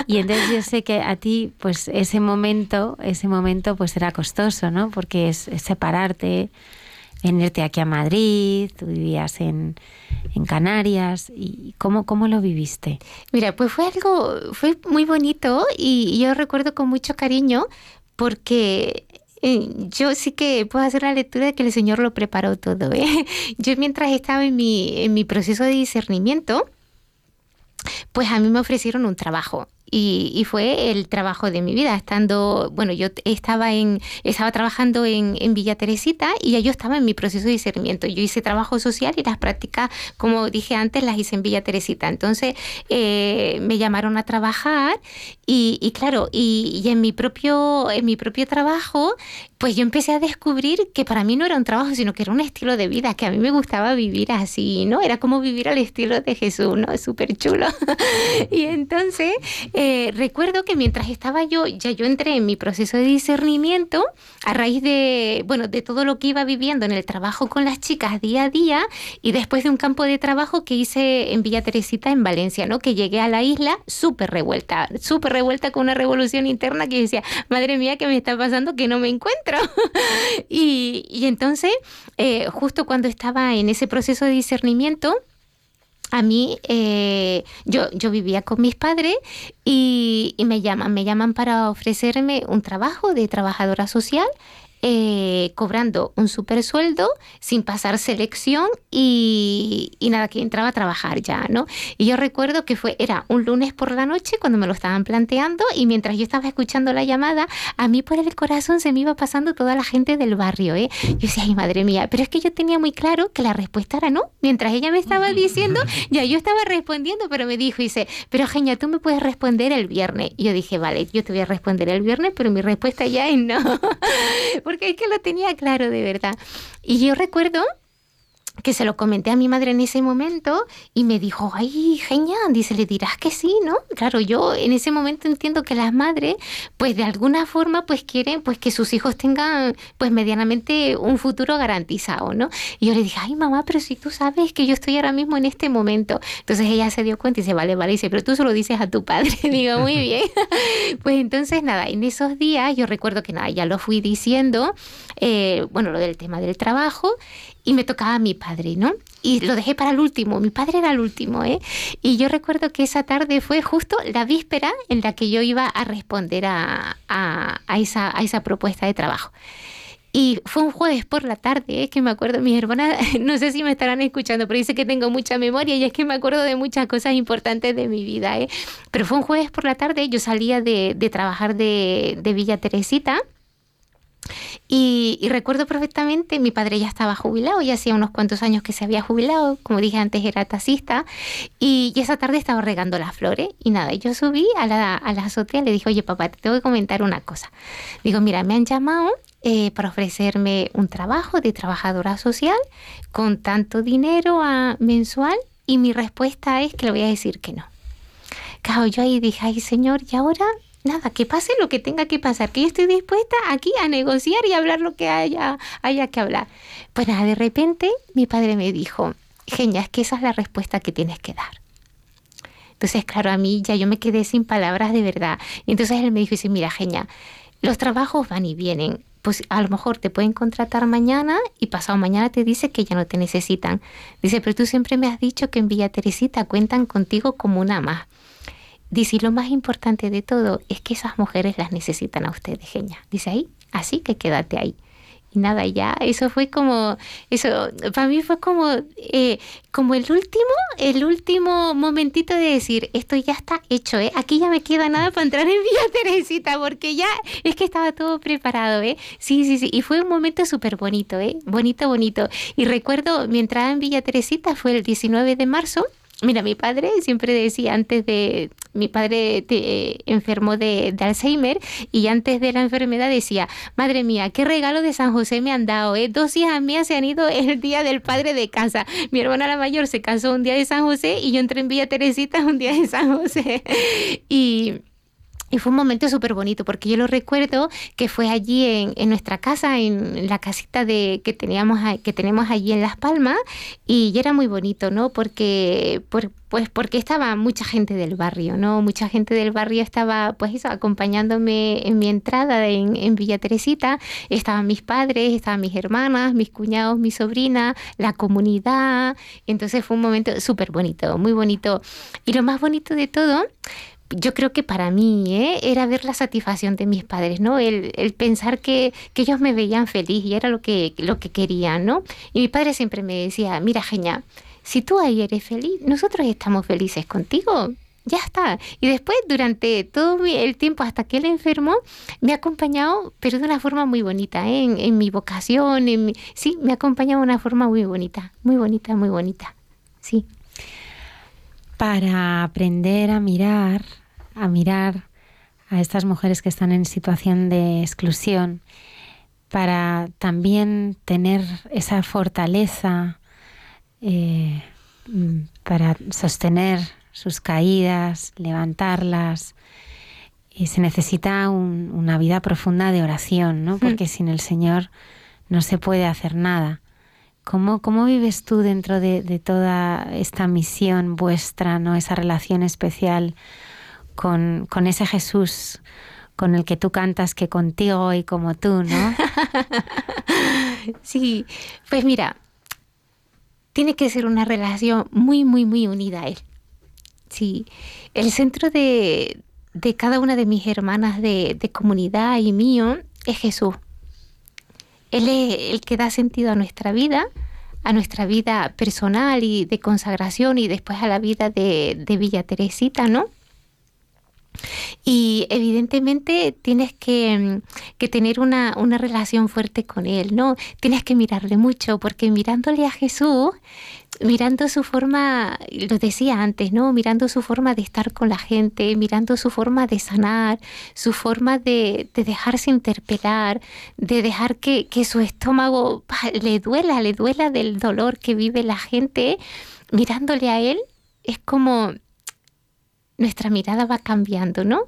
[SPEAKER 1] Y entonces yo sé que a ti, pues ese momento, ese momento, pues era costoso, ¿no? Porque es separarte, venirte aquí a Madrid, tú vivías en, Canarias, y cómo, cómo lo viviste?
[SPEAKER 2] Mira, pues fue algo, fue muy bonito y yo recuerdo con mucho cariño porque eh, yo sí que puedo hacer la lectura de que el Señor lo preparó todo. ¿eh? Yo mientras estaba en mi, en mi proceso de discernimiento, pues a mí me ofrecieron un trabajo y, fue el trabajo de mi vida, estando, bueno, yo estaba en, estaba trabajando en, Villa Teresita y ya yo estaba en mi proceso de discernimiento. Yo hice trabajo social y las prácticas, como dije antes, las hice en Villa Teresita. Entonces eh, me llamaron a trabajar y, claro, y, en mi propio, en mi propio trabajo, pues yo empecé a descubrir que para mí no era un trabajo, sino que era un estilo de vida, que a mí me gustaba vivir así, ¿no? Era como vivir al estilo de Jesús, ¿no? Es súper chulo. y entonces recuerdo que mientras estaba yo, ya yo entré en mi proceso de discernimiento a raíz de, bueno, de todo lo que iba viviendo en el trabajo con las chicas día a día y después de un campo de trabajo que hice en Villa Teresita, en Valencia, ¿no? Que llegué a la isla súper revuelta, súper revuelta con una revolución interna que decía, madre mía, ¿qué me está pasando? Que no me encuentro. y, y, entonces, eh, justo cuando estaba en ese proceso de discernimiento, a mí, eh, yo, yo vivía con mis padres y, y, me llaman, me llaman para ofrecerme un trabajo de trabajadora social eh, cobrando un super sueldo sin pasar selección y, nada, que entraba a trabajar ya, ¿no? Y yo recuerdo que fue, era un lunes por la noche cuando me lo estaban planteando y mientras yo estaba escuchando la llamada, a mí por el corazón se me iba pasando toda la gente del barrio, ¿eh? Yo decía, ay, madre mía, pero es que yo tenía muy claro que la respuesta era no. Mientras ella me estaba diciendo, ya yo estaba respondiendo, pero me dijo, dice, pero Genia, tú me puedes responder el viernes. Y yo dije, vale, yo te voy a responder el viernes, pero mi respuesta ya es no. porque es que lo tenía claro de verdad. Y yo recuerdo que se lo comenté a mi madre en ese momento y me dijo, ay, genial, dice, le dirás que sí, ¿no? Claro, yo en ese momento entiendo que las madres, pues de alguna forma, pues quieren pues que sus hijos tengan, pues medianamente un futuro garantizado, ¿no? Y yo le dije, ay, mamá, pero si tú sabes que yo estoy ahora mismo en este momento. Entonces ella se dio cuenta y dice, vale, vale, dice, pero tú solo dices a tu padre. Digo, muy bien. pues entonces, nada, en esos días yo recuerdo que nada, ya lo fui diciendo, eh, bueno, lo del tema del trabajo y me tocaba a mi padre, ¿no? Y lo dejé para el último, mi padre era el último, ¿eh? Y yo recuerdo que esa tarde fue justo la víspera en la que yo iba a responder a, esa, a esa propuesta de trabajo. Y fue un jueves por la tarde, es ¿eh? que me acuerdo, mis hermanas, no sé si me estarán escuchando, pero dice que tengo mucha memoria y es que me acuerdo de muchas cosas importantes de mi vida. ¿eh? Pero fue un jueves por la tarde, yo salía de, trabajar de, de Villa Teresita y, recuerdo perfectamente, mi padre ya estaba jubilado, ya hacía unos cuantos años que se había jubilado, como dije antes era taxista, y, esa tarde estaba regando las flores y nada, yo subí a la, a la azotea le dije, oye papá, te tengo que comentar una cosa. Digo, mira, me han llamado eh, para ofrecerme un trabajo de trabajadora social con tanto dinero a, mensual y mi respuesta es que le voy a decir que no. Claro, yo ahí dije, ay señor, ¿y ahora nada, que pase lo que tenga que pasar, que yo estoy dispuesta aquí a negociar y hablar lo que haya, haya que hablar. Pues nada, de repente mi padre me dijo, Genia, es que esa es la respuesta que tienes que dar. Entonces, claro, a mí ya yo me quedé sin palabras de verdad. Y entonces él me dijo, dice, mira, Genia, los trabajos van y vienen. Pues a lo mejor te pueden contratar mañana y pasado mañana te dice que ya no te necesitan. Dice, pero tú siempre me has dicho que en Villa Teresita cuentan contigo como una más. Dice, lo más importante de todo es que esas mujeres las necesitan a ustedes, Genia. Dice ahí, así que quédate ahí. Y nada, ya, eso fue como, eso, para mí fue como, eh, como el último, el último momentito de decir, esto ya está hecho, ¿eh? Aquí ya me queda nada para entrar en Villa Teresita, porque ya es que estaba todo preparado, ¿eh? Sí, sí, sí, y fue un momento súper bonito, ¿eh? Bonito, bonito. Y recuerdo, mi entrada en Villa Teresita fue el 19 de marzo, Mira, mi padre siempre decía antes de, mi padre te, enfermó de, Alzheimer y antes de la enfermedad decía, madre mía, qué regalo de San José me han dado, ¿eh? Dos hijas mías se han ido el día del padre de casa. Mi hermana la mayor se casó un día de San José y yo entré en Villa Teresita un día de San José. y y fue un momento súper bonito porque yo lo recuerdo que fue allí en, nuestra casa, en la casita de, que, teníamos, que tenemos allí en Las Palmas y era muy bonito, ¿no? Porque, pues porque estaba mucha gente del barrio, ¿no? Mucha gente del barrio estaba pues acompañándome en mi entrada en, en Villa Teresita. Estaban mis padres, estaban mis hermanas, mis cuñados, mi sobrina, la comunidad. Entonces fue un momento súper bonito, muy bonito. Y lo más bonito de todo yo creo que para mí ¿eh? era ver la satisfacción de mis padres, ¿no? El, pensar que, ellos me veían feliz y era lo que, lo que querían, ¿no? Y mi padre siempre me decía, mira, Genia, si tú ahí eres feliz, nosotros estamos felices contigo. Ya está. Y después, durante todo el tiempo hasta que él enfermó, me ha acompañado, pero de una forma muy bonita, ¿eh? en, mi vocación. En Sí, me ha acompañado de una forma muy bonita, muy bonita, muy bonita. Sí.
[SPEAKER 1] Para aprender a mirar a mirar a estas mujeres que están en situación de exclusión, para también tener esa fortaleza eh, mm, para sostener sus caídas, levantarlas. Y se necesita una vida profunda de oración, ¿no? Porque sin el Señor no se puede hacer nada. ¿Cómo, cómo vives tú dentro de, de, toda esta misión vuestra, ¿no? esa relación especial con, con ese Jesús con el que tú cantas que contigo y como tú, ¿no?
[SPEAKER 2] sí, pues mira, tiene que ser una relación muy, muy, muy unida a Él. Sí, el centro de, de cada una de mis hermanas de, de comunidad y mío es Jesús. Él es el que da sentido a nuestra vida, a nuestra vida personal y de consagración y después a la vida de, Villa Teresita, ¿no? Y evidentemente tienes que, que tener una, relación fuerte con Él, ¿no? Tienes que mirarle mucho, porque mirándole a Jesús, mirando su forma, lo decía antes, ¿no? Mirando su forma de estar con la gente, mirando su forma de sanar, su forma de, de dejarse interpelar, de dejar que, que su estómago le duela, le duela del dolor que vive la gente, mirándole a Él, es como nuestra mirada va cambiando, ¿no?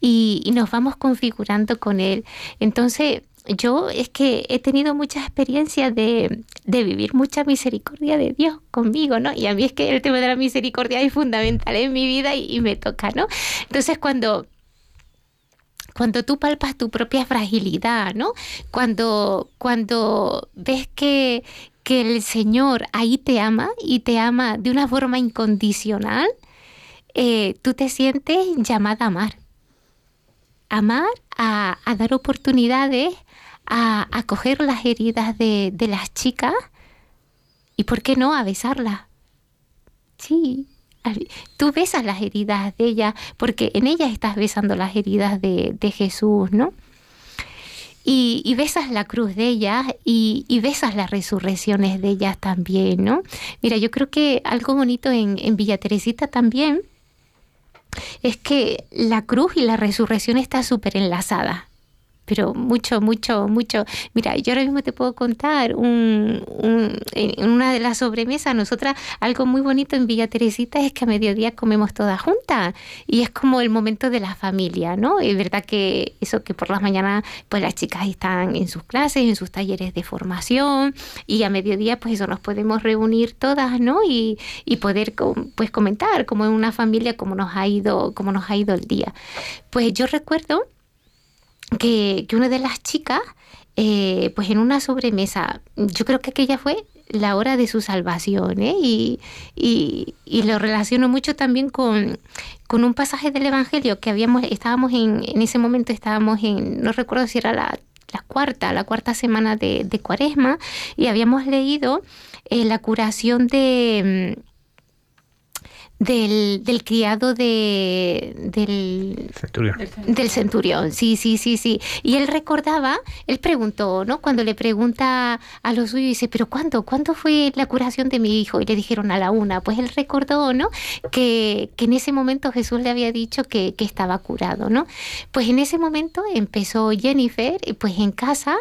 [SPEAKER 2] Y, nos vamos configurando con él. Entonces, yo es que he tenido mucha experiencia de, vivir mucha misericordia de Dios conmigo, ¿no? Y a mí es que el tema de la misericordia es fundamental en mi vida y, me toca, ¿no? Entonces, cuando cuando tú palpas tu propia fragilidad, ¿no? Cuando, cuando ves que, que el Señor ahí te ama y te ama de una forma incondicional, eh, tú te sientes llamada a amar. Amar, a, dar oportunidades, a, coger las heridas de, las chicas y, ¿por qué no?, a besarlas. Sí, tú besas las heridas de ellas porque en ellas estás besando las heridas de, Jesús, ¿no? Y, besas la cruz de ellas y, besas las resurrecciones de ellas también, ¿no? Mira, yo creo que algo bonito en, en Villa Teresita también es que la cruz y la resurrección está súper enlazada pero mucho, mucho, mucho. Mira, yo ahora mismo te puedo contar un, en una de las sobremesas, nosotras, algo muy bonito en Villa Teresita es que a mediodía comemos todas juntas y es como el momento de la familia, ¿no? Es verdad que eso que por las mañanas, pues las chicas están en sus clases, en sus talleres de formación y a mediodía, pues eso nos podemos reunir todas, ¿no? Y, y poder, pues comentar como en una familia cómo nos ha ido, cómo nos ha ido el día. Pues yo recuerdo que, una de las chicas, eh, pues en una sobremesa, yo creo que aquella fue la hora de su salvación, ¿eh? y, lo relaciono mucho también con, un pasaje del Evangelio que habíamos, estábamos en, en ese momento estábamos en, no recuerdo si era la, cuarta, la cuarta semana de, Cuaresma, y habíamos leído eh, la curación de del, del criado de, del,
[SPEAKER 3] centurión.
[SPEAKER 2] del centurión. Sí, sí, sí, sí. Y él recordaba, él preguntó, ¿no? Cuando le pregunta a los suyos, dice, ¿pero cuándo? ¿Cuándo fue la curación de mi hijo? Y le dijeron a la una. Pues él recordó, ¿no? Que, que en ese momento Jesús le había dicho que, que estaba curado, ¿no? Pues en ese momento empezó Jennifer, pues en casa,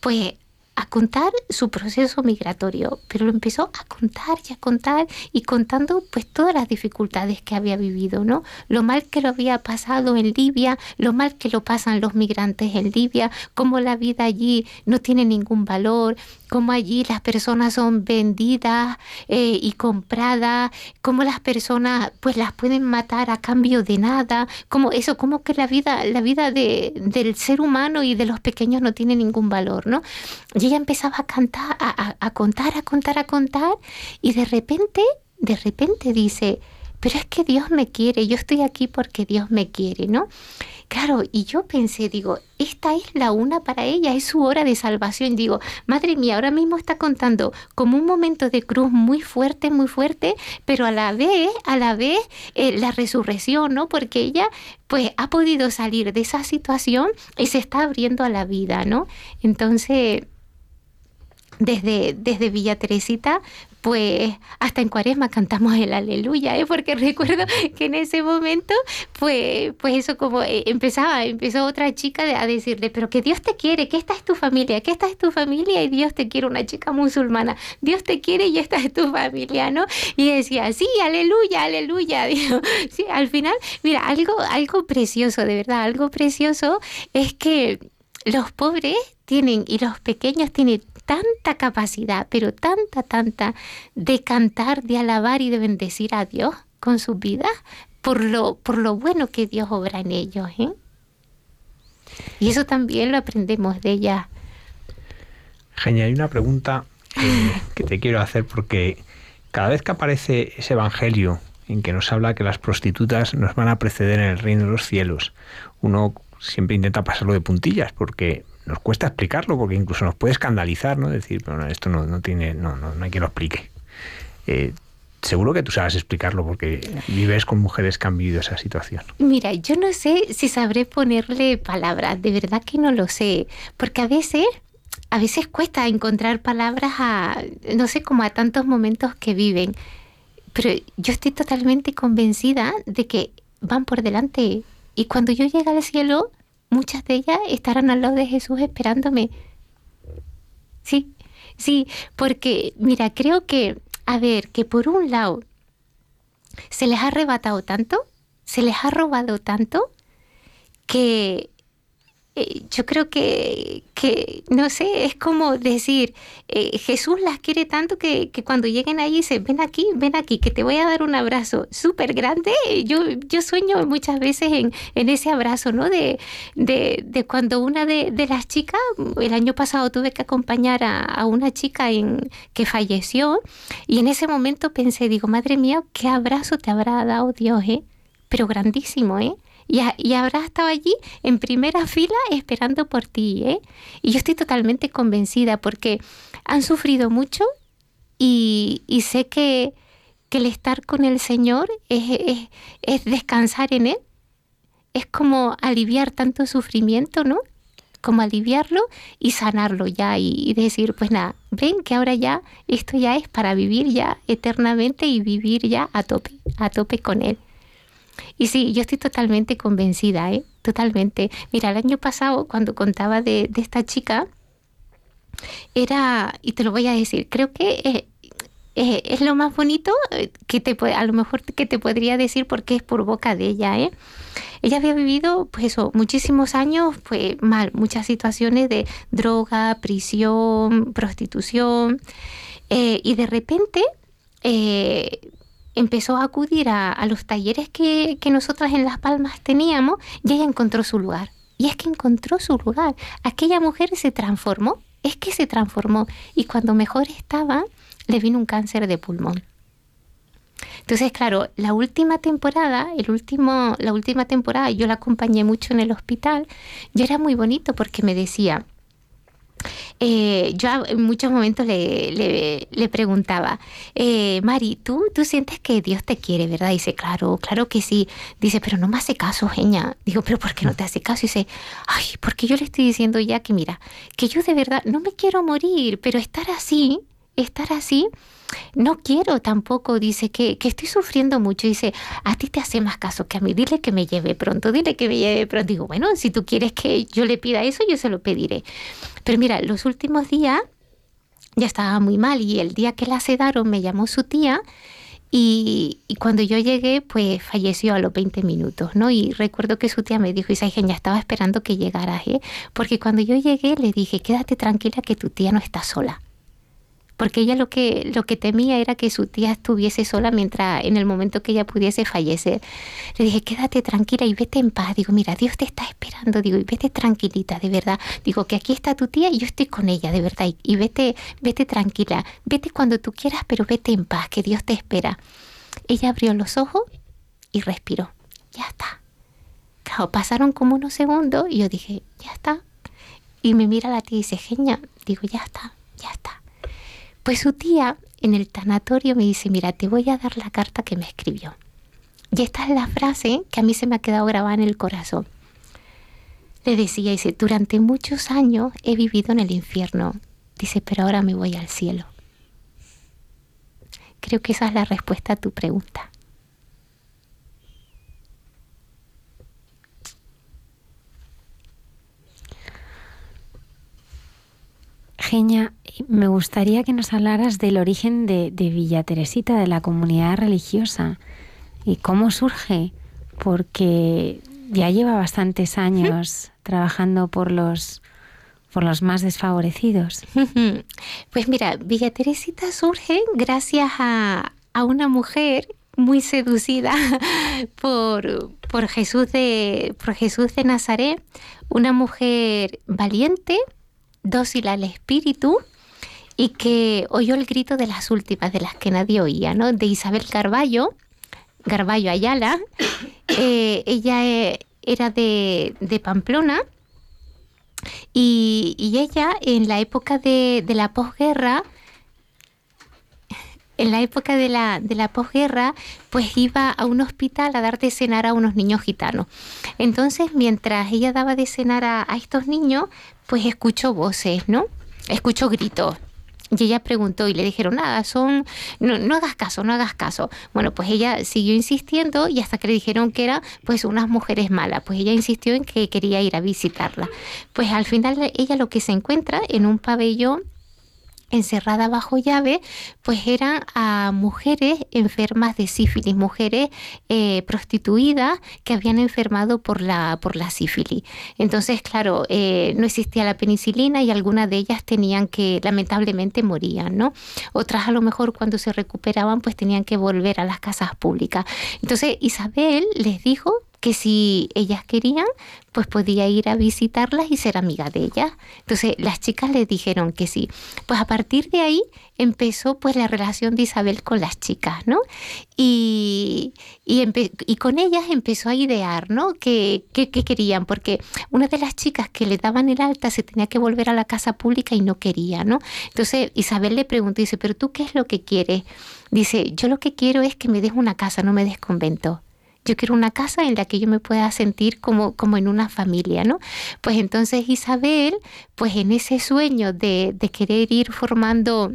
[SPEAKER 2] pues a contar su proceso migratorio, pero lo empezó a contar y a contar y contando pues todas las dificultades que había vivido, ¿no? Lo mal que lo había pasado en Libia, lo mal que lo pasan los migrantes en Libia, cómo la vida allí no tiene ningún valor, cómo allí las personas son vendidas eh, y compradas, cómo las personas pues las pueden matar a cambio de nada, como eso, como que la vida, la vida de, del ser humano y de los pequeños no tiene ningún valor, ¿no? Y ella empezaba a cantar, a contar, a contar, a contar, y de repente, de repente dice, pero es que Dios me quiere, yo estoy aquí porque Dios me quiere, ¿no? Claro, y yo pensé, digo, esta es la una para ella, es su hora de salvación. Digo, madre mía, ahora mismo está contando como un momento de cruz muy fuerte, muy fuerte, pero a la vez, a la vez, eh, la resurrección, ¿no? Porque ella, pues, ha podido salir de esa situación y se está abriendo a la vida, ¿no? Entonces, desde, desde Villa Teresita, pues hasta en cuaresma cantamos el aleluya, ¿eh? porque recuerdo que en ese momento, pues, pues eso como eh, empezaba, empezó otra chica a decirle, pero que Dios te quiere, que esta es tu familia, que esta es tu familia y Dios te quiere, una chica musulmana, Dios te quiere y esta es tu familia, ¿no? Y decía, sí, aleluya, aleluya, digo, sí, al final, mira, algo, algo precioso, de verdad, algo precioso es que los pobres tienen y los pequeños tienen tanta capacidad, pero tanta, tanta, de cantar, de alabar y de bendecir a Dios con sus vidas por lo, por lo bueno que Dios obra en ellos. ¿eh? Y eso también lo aprendemos de ella.
[SPEAKER 3] Genia, hay una pregunta eh, que te quiero hacer porque cada vez que aparece ese evangelio en que nos habla que las prostitutas nos van a preceder en el reino de los cielos, uno siempre intenta pasarlo de puntillas porque nos cuesta explicarlo porque incluso nos puede escandalizar, ¿no? Decir, pero esto no, no tiene, no, no, no hay que lo explique. Eh, seguro que tú sabes explicarlo porque vives con mujeres que han vivido esa situación.
[SPEAKER 2] Mira, yo no sé si sabré ponerle palabras, de verdad que no lo sé, porque a veces, a veces cuesta encontrar palabras a, no sé, como a tantos momentos que viven, pero yo estoy totalmente convencida de que van por delante y cuando yo llegue al cielo, muchas de ellas estarán al lado de Jesús esperándome. Sí, sí, porque mira, creo que, a ver, que por un lado se les ha arrebatado tanto, se les ha robado tanto, que eh, yo creo que, que, no sé, es como decir, eh, Jesús las quiere tanto que, que, cuando lleguen ahí dice, ven aquí, ven aquí, que te voy a dar un abrazo súper grande. Yo, yo sueño muchas veces en, en ese abrazo, ¿no? De, de, de cuando una de, de, las chicas, el año pasado tuve que acompañar a, a una chica en, que falleció y en ese momento pensé, digo, madre mía, qué abrazo te habrá dado Dios, ¿eh? Pero grandísimo, ¿eh? Y, habrá estado allí en primera fila esperando por ti. ¿eh? Y yo estoy totalmente convencida porque han sufrido mucho y, sé que, el estar con el Señor es, es, descansar en Él. Es como aliviar tanto sufrimiento, ¿no? Como aliviarlo y sanarlo ya y, y decir, pues nada, ven que ahora ya esto ya es para vivir ya eternamente y vivir ya a tope, a tope con Él. Y sí, yo estoy totalmente convencida, ¿eh? Totalmente. Mira, el año pasado, cuando contaba de, de esta chica, era, y te lo voy a decir, creo que eh, eh, es lo más bonito eh, que te a lo mejor que te podría decir porque es por boca de ella, ¿eh? Ella había vivido, pues eso, muchísimos años, pues mal, muchas situaciones de droga, prisión, prostitución, y de repente empezó a acudir a, los talleres que, que nosotras en Las Palmas teníamos y ella encontró su lugar. Y es que encontró su lugar. Aquella mujer se transformó, es que se transformó. Y cuando mejor estaba, le vino un cáncer de pulmón. Entonces, claro, la última temporada, el último, la última temporada, yo la acompañé mucho en el hospital, y era muy bonito porque me decía, eh, yo en muchos momentos le, le, preguntaba, eh, Mari, ¿tú, tú sientes que Dios te quiere, ¿verdad? Dice, claro, claro que sí. Dice, pero no me hace caso, Genia. Digo, pero ¿por qué no te hace caso? dice, ay, porque yo le estoy diciendo ya que mira, que yo de verdad no me quiero morir, pero estar así, estar así, no quiero tampoco, dice que, que, estoy sufriendo mucho. Dice, a ti te hace más caso que a mí, dile que me lleve pronto, dile que me lleve pronto. Digo, bueno, si tú quieres que yo le pida eso, yo se lo pediré. Pero mira, los últimos días ya estaba muy mal y el día que la sedaron me llamó su tía y, y, cuando yo llegué, pues falleció a los 20 minutos, ¿no? Y recuerdo que su tía me dijo, Isa, ya estaba esperando que llegaras, ¿eh? Porque cuando yo llegué le dije, quédate tranquila que tu tía no está sola porque ella lo que, lo que temía era que su tía estuviese sola mientras en el momento que ella pudiese fallecer. Le dije, quédate tranquila y vete en paz. Digo, mira, Dios te está esperando. Digo, y vete tranquilita, de verdad. Digo, que aquí está tu tía y yo estoy con ella, de verdad. Y, vete, vete tranquila. Vete cuando tú quieras, pero vete en paz, que Dios te espera. Ella abrió los ojos y respiró. Ya está. Claro, pasaron como unos segundos y yo dije, ya está. Y me mira la tía y dice, genia, digo, ya está, ya está. Pues su tía en el tanatorio me dice, mira, te voy a dar la carta que me escribió. Y esta es la frase que a mí se me ha quedado grabada en el corazón. Le decía, dice, durante muchos años he vivido en el infierno. Dice, pero ahora me voy al cielo. Creo que esa es la respuesta a tu pregunta.
[SPEAKER 1] Genia, me gustaría que nos hablaras del origen de, Villa Teresita, de la comunidad religiosa, y cómo surge, porque ya lleva bastantes años trabajando por los por los más desfavorecidos.
[SPEAKER 2] Pues mira, Villa Teresita surge gracias a, una mujer muy seducida por, por, Jesús de, por Jesús de Nazaret, una mujer valiente, dócil al espíritu y que oyó el grito de las últimas, de las que nadie oía, ¿no? De Isabel Carballo, Carballo Ayala. Eh, ella eh, era de, de Pamplona y, ella en la época de, de la posguerra en la época de la, de la posguerra, pues iba a un hospital a dar de cenar a unos niños gitanos. Entonces, mientras ella daba de cenar a, a estos niños, pues escuchó voces, ¿no? Escuchó gritos. Y ella preguntó y le dijeron, nada, son, no, no, hagas caso, no hagas caso. Bueno, pues ella siguió insistiendo y hasta que le dijeron que eran pues unas mujeres malas, pues ella insistió en que quería ir a visitarla. Pues al final ella lo que se encuentra en un pabellón encerrada bajo llave, pues eran mujeres enfermas de sífilis, mujeres eh, prostituidas que habían enfermado por la, por la sífilis. Entonces, claro, eh, no existía la penicilina y algunas de ellas tenían que, lamentablemente, morían, ¿no? Otras a lo mejor cuando se recuperaban, pues tenían que volver a las casas públicas. Entonces, Isabel les dijo que si ellas querían, pues podía ir a visitarlas y ser amiga de ellas. Entonces las chicas le dijeron que sí. Pues a partir de ahí empezó pues la relación de Isabel con las chicas, ¿no? Y, y, con ellas empezó a idear, ¿no? ¿Qué, qué, querían? Porque una de las chicas que le daban el alta se tenía que volver a la casa pública y no quería, ¿no? Entonces Isabel le preguntó, dice, pero tú qué es lo que quieres? Dice, yo lo que quiero es que me des una casa, no me des convento yo quiero una casa en la que yo me pueda sentir como, como en una familia, ¿no? Pues entonces Isabel, pues en ese sueño de, de querer ir formando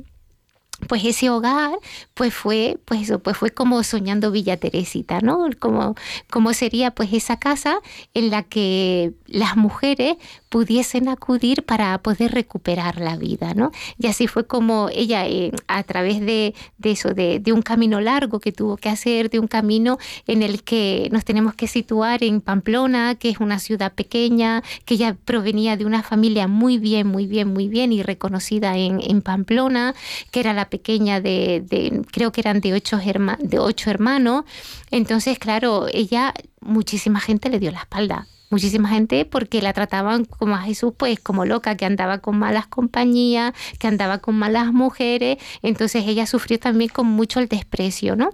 [SPEAKER 2] pues ese hogar pues fue pues eso pues fue como soñando Villa Teresita no como como sería pues esa casa en la que las mujeres pudiesen acudir para poder recuperar la vida no y así fue como ella eh, a través de, de eso de, de, un camino largo que tuvo que hacer de un camino en el que nos tenemos que situar en Pamplona que es una ciudad pequeña que ella provenía de una familia muy bien muy bien muy bien y reconocida en, en Pamplona que era la pequeña de, creo que eran de ocho, de ocho hermanos. Entonces, claro, ella, muchísima gente le dio la espalda muchísima gente porque la trataban como a Jesús, pues como loca, que andaba con malas compañías, que andaba con malas mujeres, entonces ella sufrió también con mucho el desprecio, ¿no?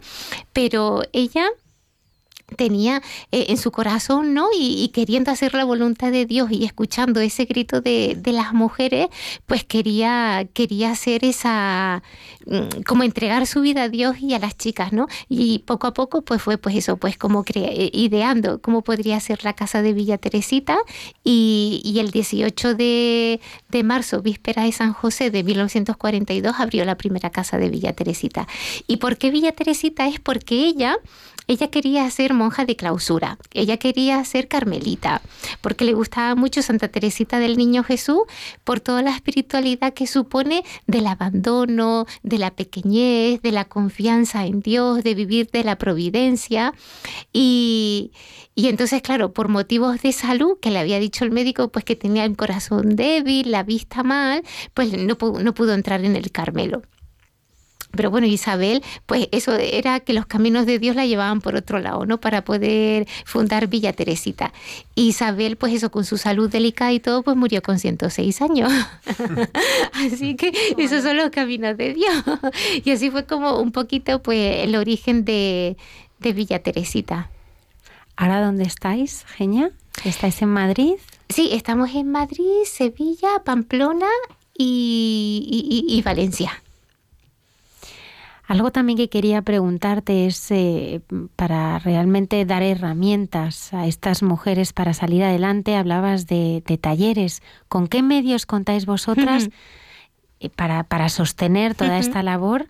[SPEAKER 2] Pero ella tenía eh, en su corazón, ¿no? Y, queriendo hacer la voluntad de Dios y escuchando ese grito de, de, las mujeres, pues quería, quería hacer esa, mm, como entregar su vida a Dios y a las chicas, ¿no? Y poco a poco, pues fue pues eso, pues como eh, ideando cómo podría ser la casa de Villa Teresita y, y el 18 de, de marzo, víspera de San José de 1942, abrió la primera casa de Villa Teresita. ¿Y por qué Villa Teresita? Es porque ella ella quería ser monja de clausura, ella quería ser carmelita, porque le gustaba mucho Santa Teresita del Niño Jesús por toda la espiritualidad que supone del abandono, de la pequeñez, de la confianza en Dios, de vivir de la providencia. Y, y entonces, claro, por motivos de salud, que le había dicho el médico, pues que tenía el corazón débil, la vista mal, pues no, no pudo entrar en el Carmelo. Pero bueno, Isabel, pues eso era que los caminos de Dios la llevaban por otro lado, ¿no? Para poder fundar Villa Teresita. Isabel, pues eso, con su salud delicada y todo, pues murió con 106 años. así que esos son los caminos de Dios. y así fue como un poquito, pues, el origen de, Villa Teresita.
[SPEAKER 1] ¿Ahora dónde estáis, Genia? ¿Estáis en Madrid?
[SPEAKER 2] Sí, estamos en Madrid, Sevilla, Pamplona y Valencia.
[SPEAKER 1] Algo también que quería preguntarte es eh, para realmente dar herramientas a estas mujeres para salir adelante. Hablabas de, talleres. ¿Con qué medios contáis vosotras? eh, para, para sostener toda esta labor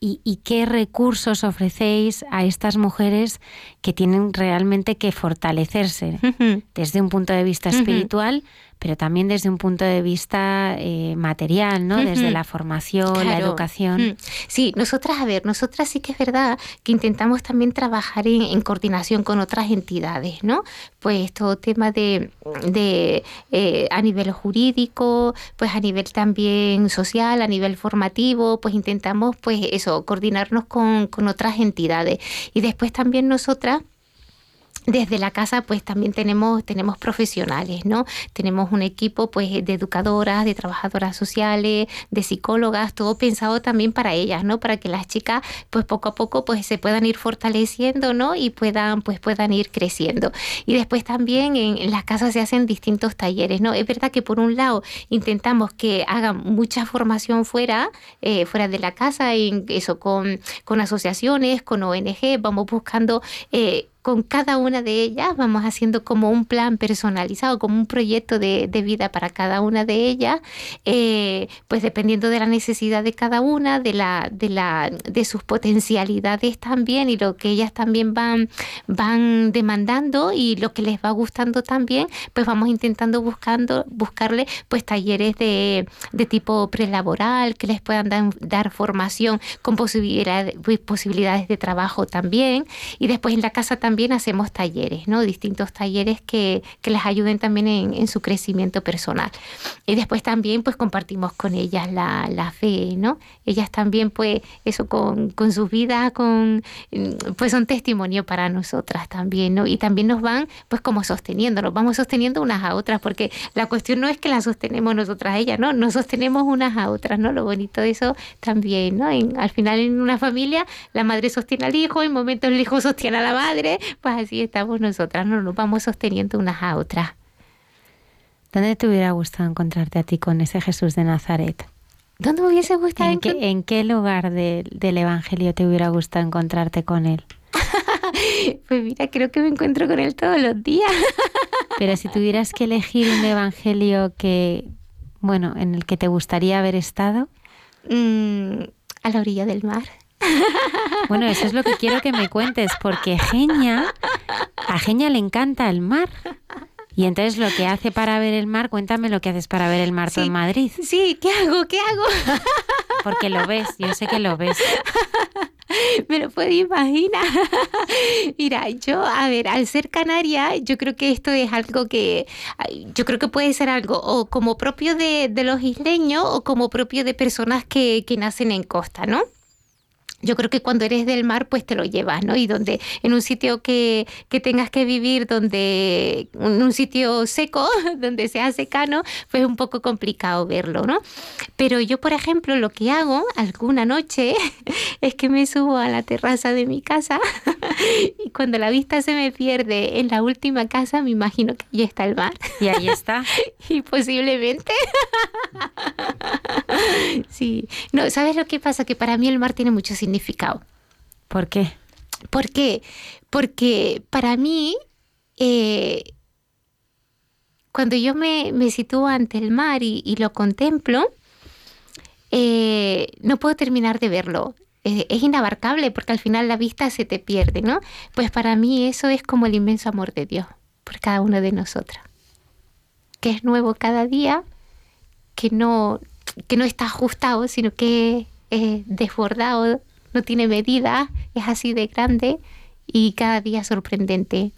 [SPEAKER 1] y, qué recursos ofrecéis a estas mujeres que tienen realmente que fortalecerse desde un punto de vista espiritual, pero también desde un punto de vista eh, material, ¿no? Desde la formación, la educación.
[SPEAKER 2] Sí, nosotras, a ver, nosotras sí que es verdad que intentamos también trabajar en, coordinación con otras entidades, ¿no? Pues todo tema de, de eh, a nivel jurídico, pues a nivel también social, a nivel formativo, pues intentamos, pues eso, coordinarnos con, con otras entidades. Y después también nosotras desde la casa pues también tenemos tenemos profesionales no tenemos un equipo pues de educadoras de trabajadoras sociales de psicólogas todo pensado también para ellas no para que las chicas pues poco a poco pues se puedan ir fortaleciendo no y puedan pues puedan ir creciendo. Y después también en, las casas se hacen distintos talleres no es verdad que por un lado intentamos que hagan mucha formación fuera eh, fuera de la casa en eso con con asociaciones con ONG vamos buscando eh, con cada una de ellas vamos haciendo como un plan personalizado, como un proyecto de, vida para cada una de ellas, eh, pues dependiendo de la necesidad de cada una, de, la, de, la, de sus potencialidades también y lo que ellas también van, van demandando y lo que les va gustando también, pues vamos intentando buscando, buscarle pues talleres de, de tipo prelaboral que les puedan dar, formación con posibilidades, posibilidades de trabajo también. Y después en la casa también también hacemos talleres, ¿no? Distintos talleres que, que les ayuden también en, su crecimiento personal. Y después también pues compartimos con ellas la, la fe, ¿no? Ellas también pues eso con, con sus vidas, con, pues son testimonio para nosotras también, ¿no? Y también nos van pues como sosteniendo, nos vamos sosteniendo unas a otras, porque la cuestión no es que las sostenemos nosotras a ellas, ¿no? Nos sostenemos unas a otras, ¿no? Lo bonito de eso también, ¿no? al final en una familia la madre sostiene al hijo, en momentos el hijo sostiene a la madre, pues así estamos nosotras, no nos vamos sosteniendo unas a otras.
[SPEAKER 1] ¿Dónde te hubiera gustado encontrarte a ti con ese Jesús de Nazaret?
[SPEAKER 2] ¿Dónde hubiese gustado?
[SPEAKER 1] ¿En, qué, ¿en qué lugar del Evangelio te hubiera gustado encontrarte con él?
[SPEAKER 2] pues mira, creo que me encuentro con él todos los días.
[SPEAKER 1] Pero si tuvieras que elegir un Evangelio que, bueno, en el que te gustaría haber estado.
[SPEAKER 2] Mm, a la orilla del mar.
[SPEAKER 1] Bueno, eso es lo que quiero que me cuentes, porque Genia, a Genia le encanta el mar. Y entonces lo que hace para ver el mar, cuéntame lo que haces para ver el mar en Madrid.
[SPEAKER 2] Sí, ¿qué hago? ¿Qué hago?
[SPEAKER 1] Porque lo ves, yo sé que lo ves.
[SPEAKER 2] Me lo puedo imaginar. Mira, yo, a ver, al ser canaria, yo creo que esto es algo que, yo creo que puede ser algo o como propio de, de los isleños o como propio de personas que, que nacen en costa, ¿no? Yo creo que cuando eres del mar, pues te lo llevas, ¿no? Y donde en un sitio que, que tengas que vivir, donde en un sitio seco, donde sea secano, pues es un poco complicado verlo, ¿no? Pero yo, por ejemplo, lo que hago alguna noche es que me subo a la terraza de mi casa y cuando la vista se me pierde en la última casa, me imagino que ya está el mar.
[SPEAKER 1] Y ahí está.
[SPEAKER 2] y posiblemente. sí. No, ¿sabes lo que pasa? Que para mí el mar tiene mucho significado.
[SPEAKER 1] ¿Por qué?
[SPEAKER 2] ¿Por qué? Porque para mí, eh, cuando yo me, me, sitúo ante el mar y, lo contemplo, eh, no puedo terminar de verlo. Es inabarcable porque al final la vista se te pierde, ¿no? Pues para mí eso es como el inmenso amor de Dios por cada uno de nosotras. Que es nuevo cada día, que no, que no está ajustado, sino que es desbordado no tiene medida, es así de grande y cada día sorprendente.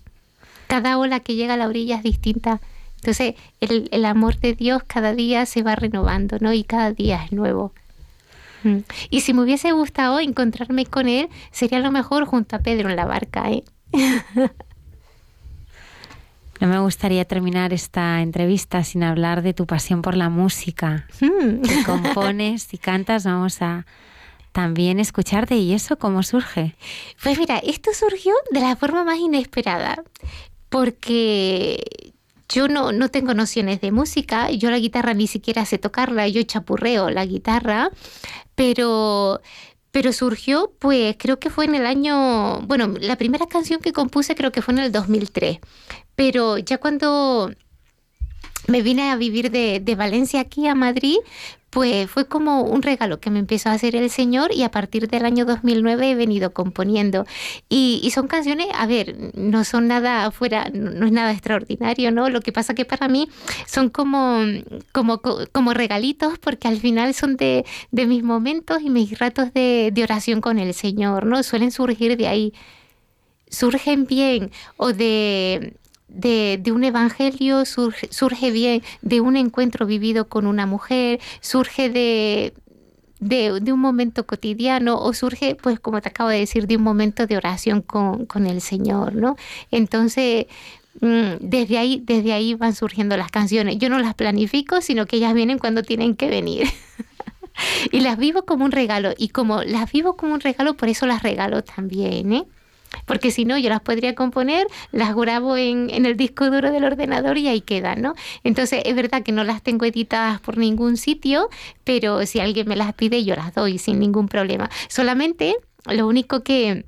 [SPEAKER 2] Cada ola que llega a la orilla es distinta. Entonces, el, el amor de Dios cada día se va renovando, ¿no? Y cada día es nuevo. Mm. Y si me hubiese gustado encontrarme con él, sería lo mejor junto a Pedro en la barca, ¿eh?
[SPEAKER 1] No me gustaría terminar esta entrevista sin hablar de tu pasión por la música. Mm. Que compones y cantas, vamos a, también escucharte. ¿Y eso cómo surge?
[SPEAKER 2] Pues mira, esto surgió de la forma más inesperada, porque yo no, no tengo nociones de música, yo la guitarra ni siquiera sé tocarla, yo chapurreo la guitarra, pero pero surgió, pues creo que fue en el año, bueno, la primera canción que compuse creo que fue en el 2003, pero ya cuando me vine a vivir de, Valencia aquí a Madrid, pues fue como un regalo que me empezó a hacer el Señor y a partir del año 2009 he venido componiendo. Y, son canciones, a ver, no son nada fuera, no, es nada extraordinario, ¿no? Lo que pasa que para mí son como, como, como regalitos porque al final son de, de mis momentos y mis ratos de, de oración con el Señor, ¿no? Suelen surgir de ahí surgen bien o de de, un evangelio, surge, surge, bien de un encuentro vivido con una mujer, surge de, de, un momento cotidiano o surge, pues como te acabo de decir, de un momento de oración con, con el Señor, ¿no? Entonces, mm, desde ahí, desde ahí van surgiendo las canciones. Yo no las planifico, sino que ellas vienen cuando tienen que venir. y las vivo como un regalo. Y como las vivo como un regalo, por eso las regalo también, ¿eh? Porque si no yo las podría componer, las grabo en, el disco duro del ordenador y ahí quedan, ¿no? Entonces es verdad que no las tengo editadas por ningún sitio, pero si alguien me las pide yo las doy sin ningún problema. Solamente lo único que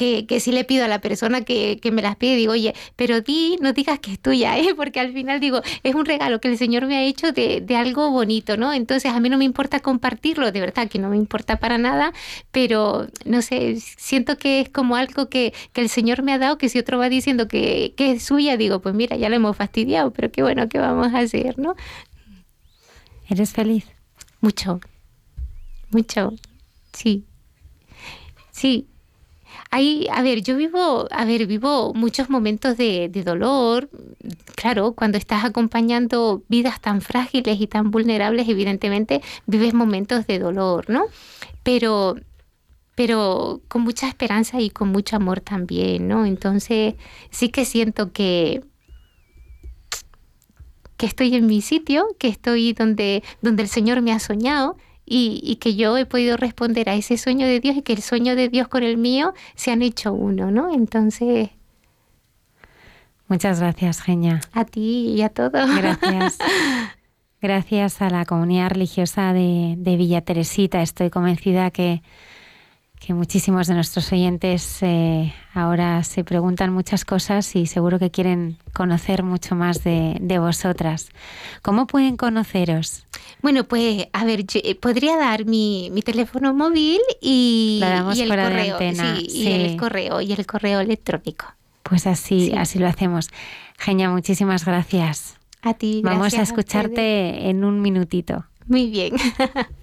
[SPEAKER 2] que, que sí le pido a la persona que, que, me las pide, digo, oye, pero di, no digas que es tuya, ¿eh? porque al final digo, es un regalo que el Señor me ha hecho de, de, algo bonito, ¿no? Entonces a mí no me importa compartirlo, de verdad que no me importa para nada, pero no sé, siento que es como algo que, que el Señor me ha dado, que si otro va diciendo que, que es suya, digo, pues mira, ya lo hemos fastidiado, pero qué bueno, ¿qué vamos a hacer, no?
[SPEAKER 1] ¿Eres feliz?
[SPEAKER 2] Mucho, mucho, sí. Sí, hay, a ver, yo vivo, a ver, vivo muchos momentos de, dolor. Claro, cuando estás acompañando vidas tan frágiles y tan vulnerables, evidentemente vives momentos de dolor, ¿no? Pero, pero con mucha esperanza y con mucho amor también, ¿no? Entonces, sí que siento que, que estoy en mi sitio, que estoy donde, donde el Señor me ha soñado y, que yo he podido responder a ese sueño de Dios y que el sueño de Dios con el mío se han hecho uno, ¿no? Entonces...
[SPEAKER 1] Muchas gracias, Genia.
[SPEAKER 2] A ti y a todos.
[SPEAKER 1] Gracias. Gracias a la comunidad religiosa de, de Villa Teresita. Estoy convencida que que muchísimos de nuestros oyentes eh, ahora se preguntan muchas cosas y seguro que quieren conocer mucho más de, vosotras. ¿Cómo pueden conoceros?
[SPEAKER 2] Bueno, pues a ver, eh, podría dar mi, teléfono móvil y, el correo, y el correo y el correo electrónico.
[SPEAKER 1] Pues así, así lo hacemos. Genia, muchísimas gracias.
[SPEAKER 2] A ti.
[SPEAKER 1] Vamos a escucharte en un minutito.
[SPEAKER 2] Muy bien.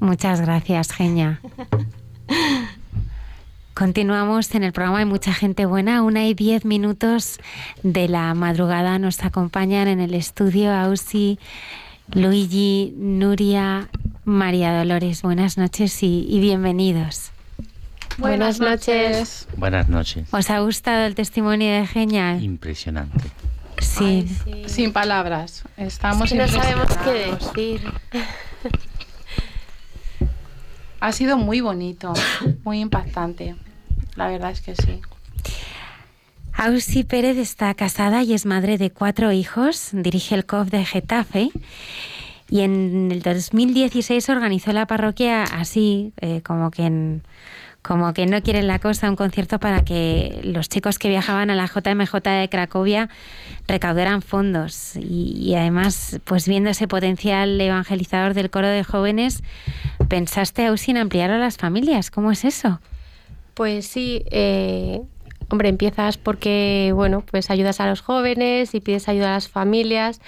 [SPEAKER 1] Muchas gracias, Genia. Continuamos en el programa Hay mucha gente buena. Una y diez minutos de la madrugada nos acompañan en el estudio Ausi, Luigi, Nuria, María Dolores. Buenas noches y bienvenidos.
[SPEAKER 4] Buenas noches.
[SPEAKER 6] Buenas noches.
[SPEAKER 1] ¿Os ha gustado el testimonio de Genia?
[SPEAKER 6] Impresionante.
[SPEAKER 1] Sí.
[SPEAKER 5] Sin palabras. Estamos
[SPEAKER 4] no sabemos qué decir.
[SPEAKER 5] Ha sido muy bonito, muy impactante. La verdad es que sí.
[SPEAKER 1] Ausi Pérez está casada y es madre de cuatro hijos, dirige el COF de Getafe y en el 2016 organizó la parroquia así, eh, como que en- como que no quieren la cosa, un concierto para que los chicos que viajaban a la JMJ de Cracovia recaudaran fondos. Y, y además, pues viendo ese potencial evangelizador del coro de jóvenes, pensaste Ausi en ampliar a las familias, ¿cómo es eso?
[SPEAKER 4] Pues sí, eh, hombre, empiezas porque, bueno, pues ayudas a los jóvenes y pides ayuda a las familias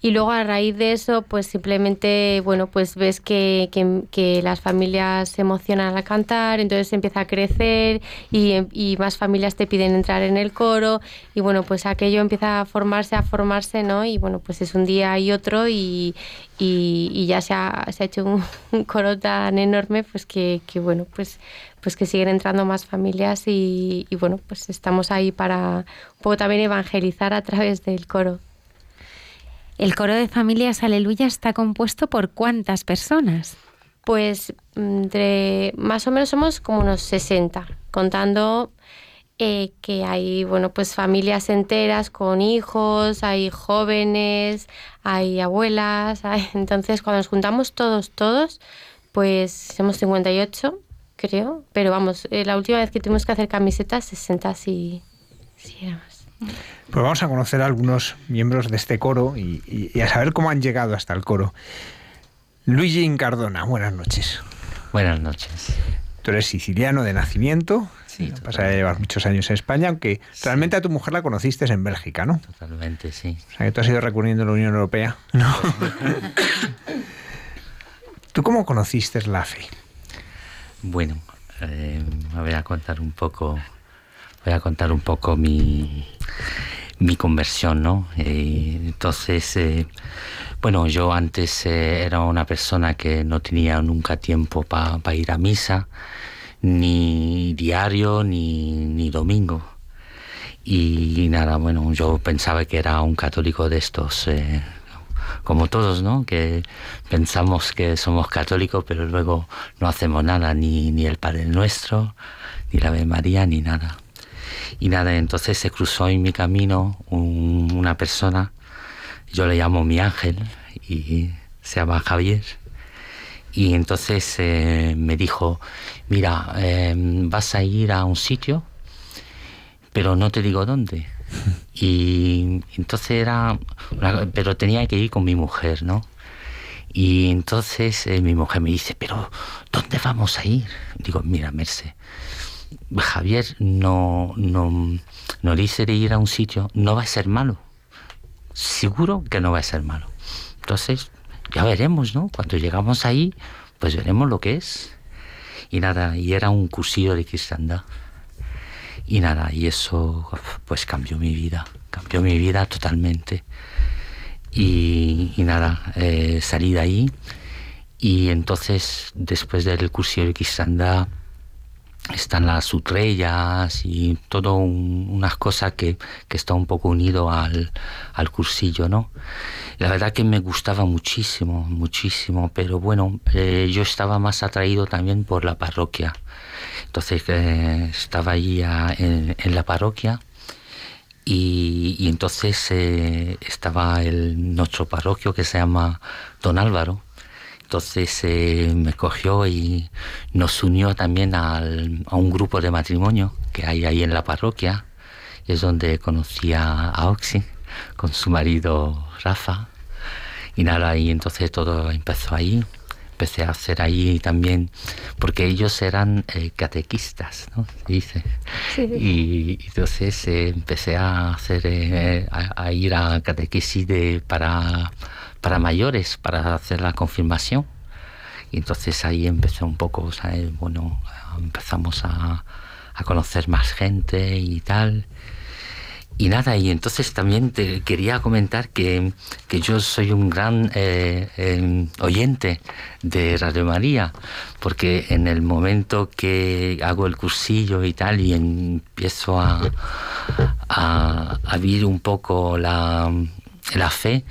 [SPEAKER 4] y luego a raíz de eso, pues simplemente, bueno, pues ves que, que- las familias se emocionan al cantar, entonces empieza a crecer y, y más familias te piden entrar en el coro y bueno, pues aquello empieza a formarse, a formarse, ¿no? Y bueno, pues es un día y otro y, y- y ya se ha, se ha hecho un, un coro tan enorme, pues que, que, bueno, pues pues que siguen entrando más familias y, y, bueno, pues estamos ahí para un poco también evangelizar a través del coro.
[SPEAKER 1] El coro de familias Aleluya está compuesto por cuántas personas?
[SPEAKER 4] Pues entre más o menos somos como unos 60, contando eh, que hay bueno pues familias enteras con hijos, hay jóvenes, hay abuelas, entonces cuando nos juntamos todos, todos, pues somos 58, creo, pero vamos, eh, la última vez que tuvimos que hacer camisetas, 60 sí, sí era.
[SPEAKER 3] Pues vamos a conocer a algunos miembros de este coro y, y- y a saber cómo han llegado hasta el coro. Luigi Incardona, buenas noches.
[SPEAKER 6] Buenas noches.
[SPEAKER 3] Tú eres siciliano de nacimiento,
[SPEAKER 6] Sí,
[SPEAKER 3] pasa que llevas muchos años en España, aunque realmente a tu mujer la conociste en Bélgica, ¿no?
[SPEAKER 6] Totalmente, sí.
[SPEAKER 3] O sea que tú has ido recurriendo a la Unión Europea. ¿no? ¿Tú cómo conociste la fe?
[SPEAKER 6] Bueno, eh, me voy a contar un poco, voy a contar un poco mi, mi conversión, ¿no? Eh, entonces, eh, bueno, yo antes eh, era una persona que no tenía nunca tiempo para ir a misa, ni diario, ni, ni domingo. Y nada, bueno, yo pensaba que era un católico de estos, eh, como todos, ¿no? Que pensamos que somos católicos, pero luego no hacemos nada, ni, ni el Padre Nuestro, ni la Ave María, ni nada. Y nada, entonces se cruzó en mi camino una persona, yo le llamo mi ángel, y se llama Javier. Y entonces eh, me dijo, mira, em, vas a ir a un sitio, pero no te digo dónde. Y entonces era, pero tenía que ir con mi mujer, ¿no? Y entonces eh, mi mujer me dice, pero ¿dónde vamos a ir? Digo, mira, Merce, Javier no, no, no dice de ir a un sitio, no va a ser malo. Seguro que no va a ser malo. Entonces, ya veremos, ¿no? Cuando llegamos ahí, pues veremos lo que es. Y nada, y era un cursillo de cristiandad. Y nada, y eso pues cambió mi vida, cambió mi vida totalmente. Y, nada, eh, salí de ahí y entonces después del cursillo de cristiandad están las sutrellas y todo unas cosas que, que, está un poco unido al, al, cursillo, ¿no? La verdad que me gustaba muchísimo, muchísimo, pero bueno, eh, yo estaba más atraído también por la parroquia. Entonces eh, estaba allí en, en, la parroquia y, y entonces eh, estaba el, nuestro parroquio que se llama Don Álvaro entonces eh, me cogió y nos unió también al, a un grupo de matrimonio que hay ahí en la parroquia. Es donde conocí a, Oxy con su marido Rafa. Y nada, y entonces todo empezó ahí. Empecé a hacer ahí también, porque ellos eran eh, catequistas, ¿no? dice. Y, entonces eh, empecé a hacer, eh, a, a, ir a catequesis de, para para mayores, para hacer la confirmación. Y entonces ahí empezó un poco, bueno, empezamos a, a conocer más gente y tal. Y nada, y entonces también te quería comentar que, que yo soy un gran eh, em, oyente de Radio María, porque en el momento que hago el cursillo y tal, y empiezo a, a, a vivir un poco la, la fe,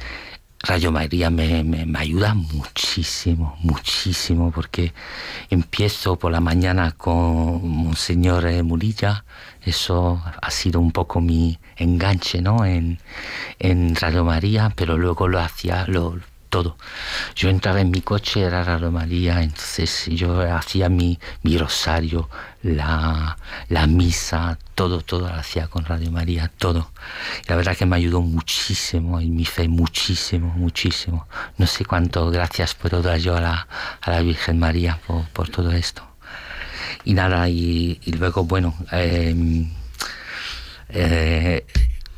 [SPEAKER 6] Rayo María me, me, ayuda muchísimo, muchísimo, porque empiezo por la mañana con Monseñor eh, Murilla, eso ha sido un poco mi enganche ¿no? en, en Radio María, pero luego lo hacía, lo, todo. Yo entraba en mi coche, era Radio María, entonces yo hacía mi, mi rosario, la, la, misa, todo, todo lo hacía con Radio María, todo. la verdad que me ayudó muchísimo en mi fe, muchísimo, muchísimo. No sé cuánto gracias puedo dar yo a la, a la Virgen María por, por, todo esto. Y nada, y, y luego, bueno, eh, eh,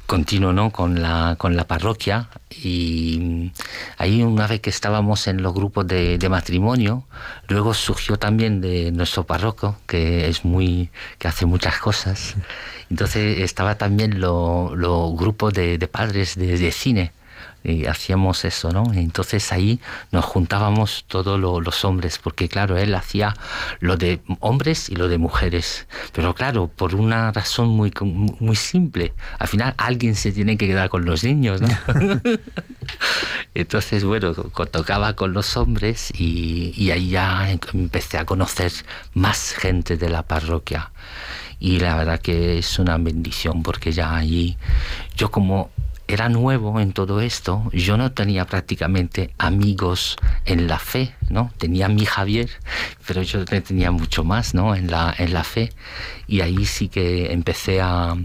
[SPEAKER 6] continuo ¿no? con, la, con la parroquia y ahí una vez que estábamos en los grupos de, de matrimonio, luego surgió también de nuestro párroco, que es muy, que hace muchas cosas. Entonces estaba también los lo grupos de, de padres de, de cine y hacíamos eso, ¿no? Entonces ahí nos juntábamos todos los hombres, porque claro, él hacía lo de hombres y lo de mujeres, pero claro, por una razón muy, muy simple, al final alguien se tiene que quedar con los niños, ¿no? Entonces, bueno, tocaba con los hombres y, y ahí ya empecé a conocer más gente de la parroquia y la verdad que es una bendición porque ya allí yo como era nuevo en todo esto, yo no tenía prácticamente amigos en la fe, ¿no? Tenía a mi Javier, pero yo tenía mucho más, ¿no? En la, en la fe. Y ahí sí que empecé a,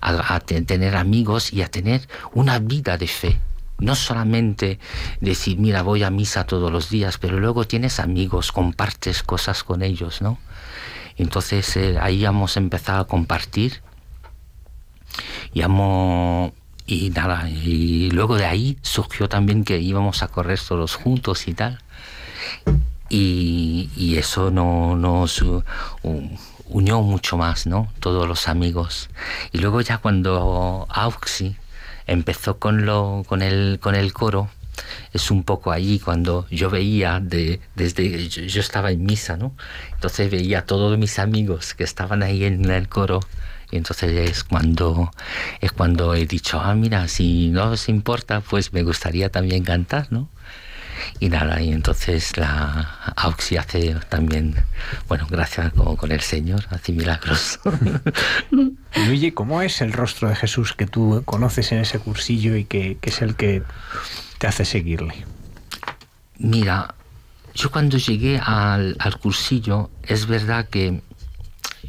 [SPEAKER 6] a, a tener amigos y a tener una vida de fe. No solamente decir, mira, voy a misa todos los días, pero luego tienes amigos, compartes cosas con ellos, ¿no? Entonces eh, ahí hemos empezado a compartir y hemos y nada, y luego de ahí surgió también que íbamos a correr todos juntos y tal. Y, y eso no, nos unió mucho más, ¿no? Todos los amigos. Y luego ya cuando Auxi empezó con, lo, con, el, con el coro, es un poco allí cuando yo veía de, desde yo, estaba en misa, ¿no? Entonces veía a todos mis amigos que estaban ahí en el coro y entonces es cuando es cuando he dicho, ah, mira, si no os importa, pues me gustaría también cantar, ¿no? Y nada, y entonces la Auxi hace también, bueno, gracias con, el Señor, hace milagros.
[SPEAKER 3] Luigi, ¿cómo es el rostro de Jesús que tú conoces en ese cursillo y que, que es el que te hace seguirle?
[SPEAKER 6] Mira, yo cuando llegué al, al cursillo, es verdad que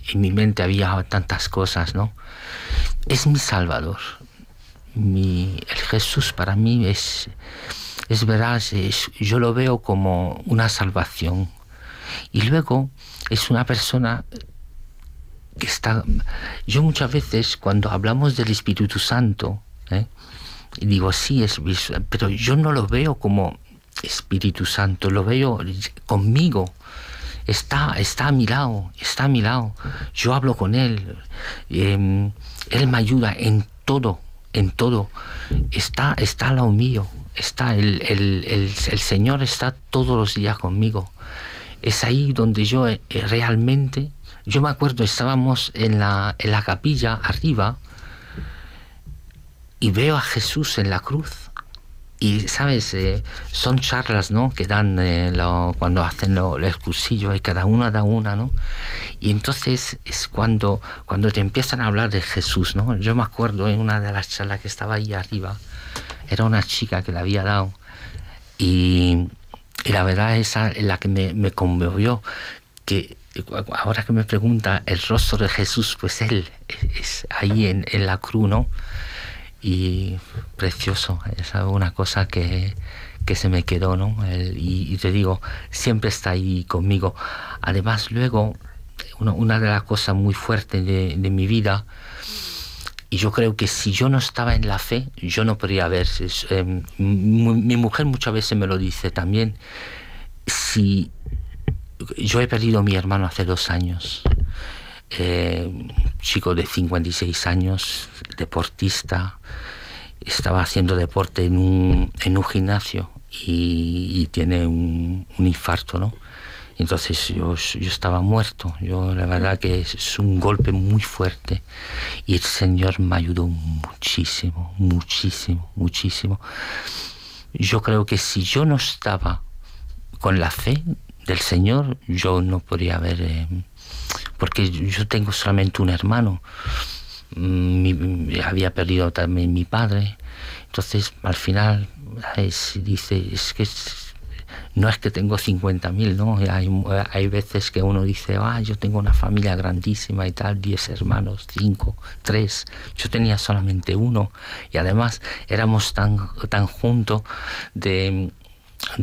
[SPEAKER 6] en mi mente había tantas cosas, ¿no? Es mi Salvador. Mi, el Jesús para mí es, es verdad, yo lo veo como una salvación. Y luego es una persona que está... Yo muchas veces cuando hablamos del Espíritu Santo, ¿eh? digo, sí, es, pero yo no lo veo como Espíritu Santo, lo veo conmigo está, está a mi lado, está a mi lado. Yo hablo con Él. Em, él me ayuda en todo, en todo. Está, está al lado mío. Está el, el, el, Señor está todos los días conmigo. Es ahí donde yo eh, realmente, yo me acuerdo, estábamos en la, en la capilla arriba y veo a Jesús en la cruz y, ¿sabes? Eh, son charlas, ¿no? Que dan eh, cuando hacen lo, el cursillo y cada una da una, ¿no? Y entonces es cuando, cuando te empiezan a hablar de Jesús, ¿no? Yo me acuerdo en una de las charlas que estaba ahí arriba, era una chica que le había dado y, la verdad esa es la que me, me conmovió, que ahora que me pregunta el rostro de Jesús, pues él es ahí en, en la cruz, ¿no? Y precioso. Es una cosa que, que se me quedó, ¿no? y, te digo, siempre está ahí conmigo. Además, luego, una, de las cosas muy fuertes de, de, mi vida, y yo creo que si yo no estaba en la fe, yo no podría ver. Em, mi mujer muchas veces me lo dice también. Si yo he perdido a mi hermano hace dos años, eh, chico de 56 años, deportista, estaba haciendo deporte en un, gimnasio y, tiene un, infarto, ¿no? Entonces yo, yo, estaba muerto. Yo la verdad que es un golpe muy fuerte y el Señor me ayudó muchísimo, muchísimo, muchísimo. Yo creo que si yo no estaba con la fe del Señor, yo no podría haber, eh, porque yo tengo solamente un hermano había perdido también mi padre. Entonces, al final, dice, es que no es que tengo 50.000, ¿no? Hay, hay, veces que uno dice, ah, yo tengo una familia grandísima y tal, 10 hermanos, 5, 3. Yo tenía solamente uno y además éramos tan, tan juntos de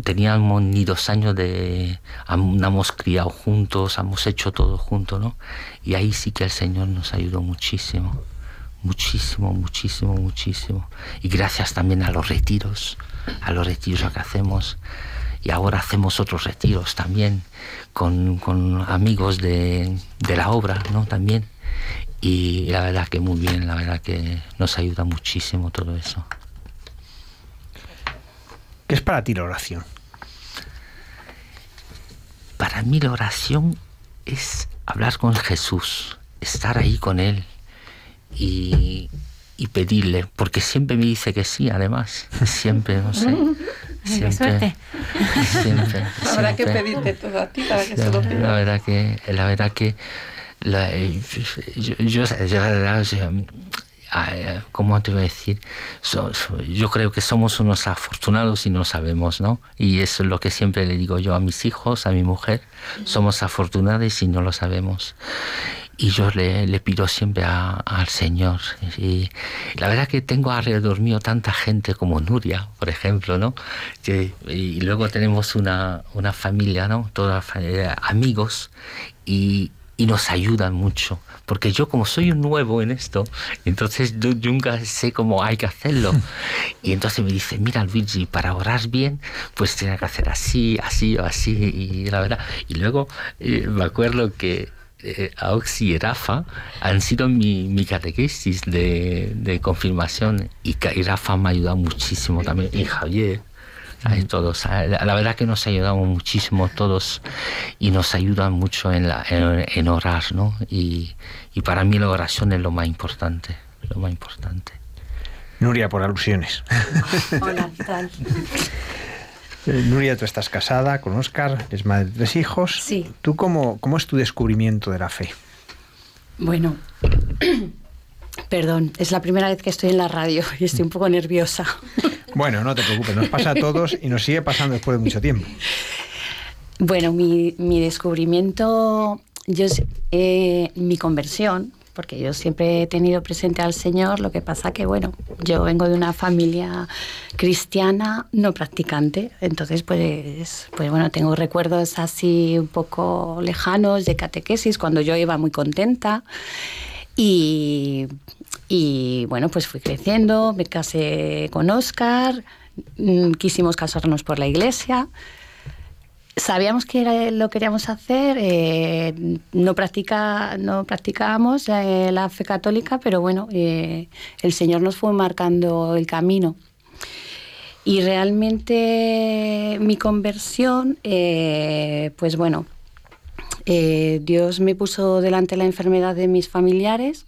[SPEAKER 6] teníamos ni dos años de hemos criado juntos, hemos hecho todo juntos, ¿no? Y ahí sí que el Señor nos ayudó muchísimo, muchísimo, muchísimo, muchísimo. Y gracias también a los retiros, a los retiros que hacemos. Y ahora hacemos otros retiros también con, amigos de, de la obra, ¿no? También. Y la verdad que muy bien, la verdad que nos ayuda muchísimo todo eso.
[SPEAKER 3] ¿Qué es para ti la oración?
[SPEAKER 6] Para mí la oración es hablar con Jesús, estar ahí con Él y, pedirle, porque siempre me dice que sí, además, siempre, no sé. Siempre,
[SPEAKER 5] siempre, Habrá que pedirte todo a ti para que se lo pida.
[SPEAKER 6] La verdad que, la verdad que la, yo, yo, yo, Ah, ¿cómo te voy a decir? yo creo que somos unos afortunados y no sabemos, ¿no? Y eso es lo que siempre le digo yo a mis hijos, a mi mujer, somos afortunados y no lo sabemos. Y yo le, le pido siempre al Señor. Y la verdad que tengo alrededor mío tanta gente como Nuria, por ejemplo, ¿no? Que, y luego tenemos una, una familia, ¿no? Toda, amigos. Y, y nos ayudan mucho. Porque yo como soy un nuevo en esto, entonces yo nunca sé cómo hay que hacerlo. Y entonces me dice, mira Luigi, para orar bien, pues tiene que hacer así, así o así. Y la verdad, y luego eh, me acuerdo que eh, Auxi y Rafa han sido mi, mi catequesis de, de confirmación y, y Rafa me ha ayudado muchísimo también, y Javier Hay todos. La, verdad que nos ayudamos muchísimo todos y nos ayudan mucho en, la, en, orar, ¿no? Y, y, para mí la oración es lo más importante, lo más importante.
[SPEAKER 3] Nuria, por alusiones.
[SPEAKER 7] Hola, ¿qué tal?
[SPEAKER 3] Eh, Nuria, tú estás casada con Oscar, es madre de tres hijos.
[SPEAKER 7] Sí.
[SPEAKER 3] ¿Tú cómo, cómo es tu descubrimiento de la fe?
[SPEAKER 7] Bueno, perdón, es la primera vez que estoy en la radio y estoy un poco nerviosa.
[SPEAKER 3] Bueno, no te preocupes, nos pasa a todos y nos sigue pasando después de mucho tiempo.
[SPEAKER 7] Bueno, mi, descubrimiento, yo, eh, mi conversión, porque yo siempre he tenido presente al Señor, lo que pasa que, bueno, yo vengo de una familia cristiana no practicante, entonces pues, pues bueno, tengo recuerdos así un poco lejanos de catequesis cuando yo iba muy contenta y, y bueno, pues fui creciendo, me casé con Oscar, mm, quisimos casarnos por la iglesia sabíamos que lo queríamos hacer, eh, no, practica, no practicábamos eh, la fe católica, pero bueno, eh, el Señor nos fue marcando el camino. Y realmente mi conversión, pues bueno, Dios me puso delante la enfermedad de mis familiares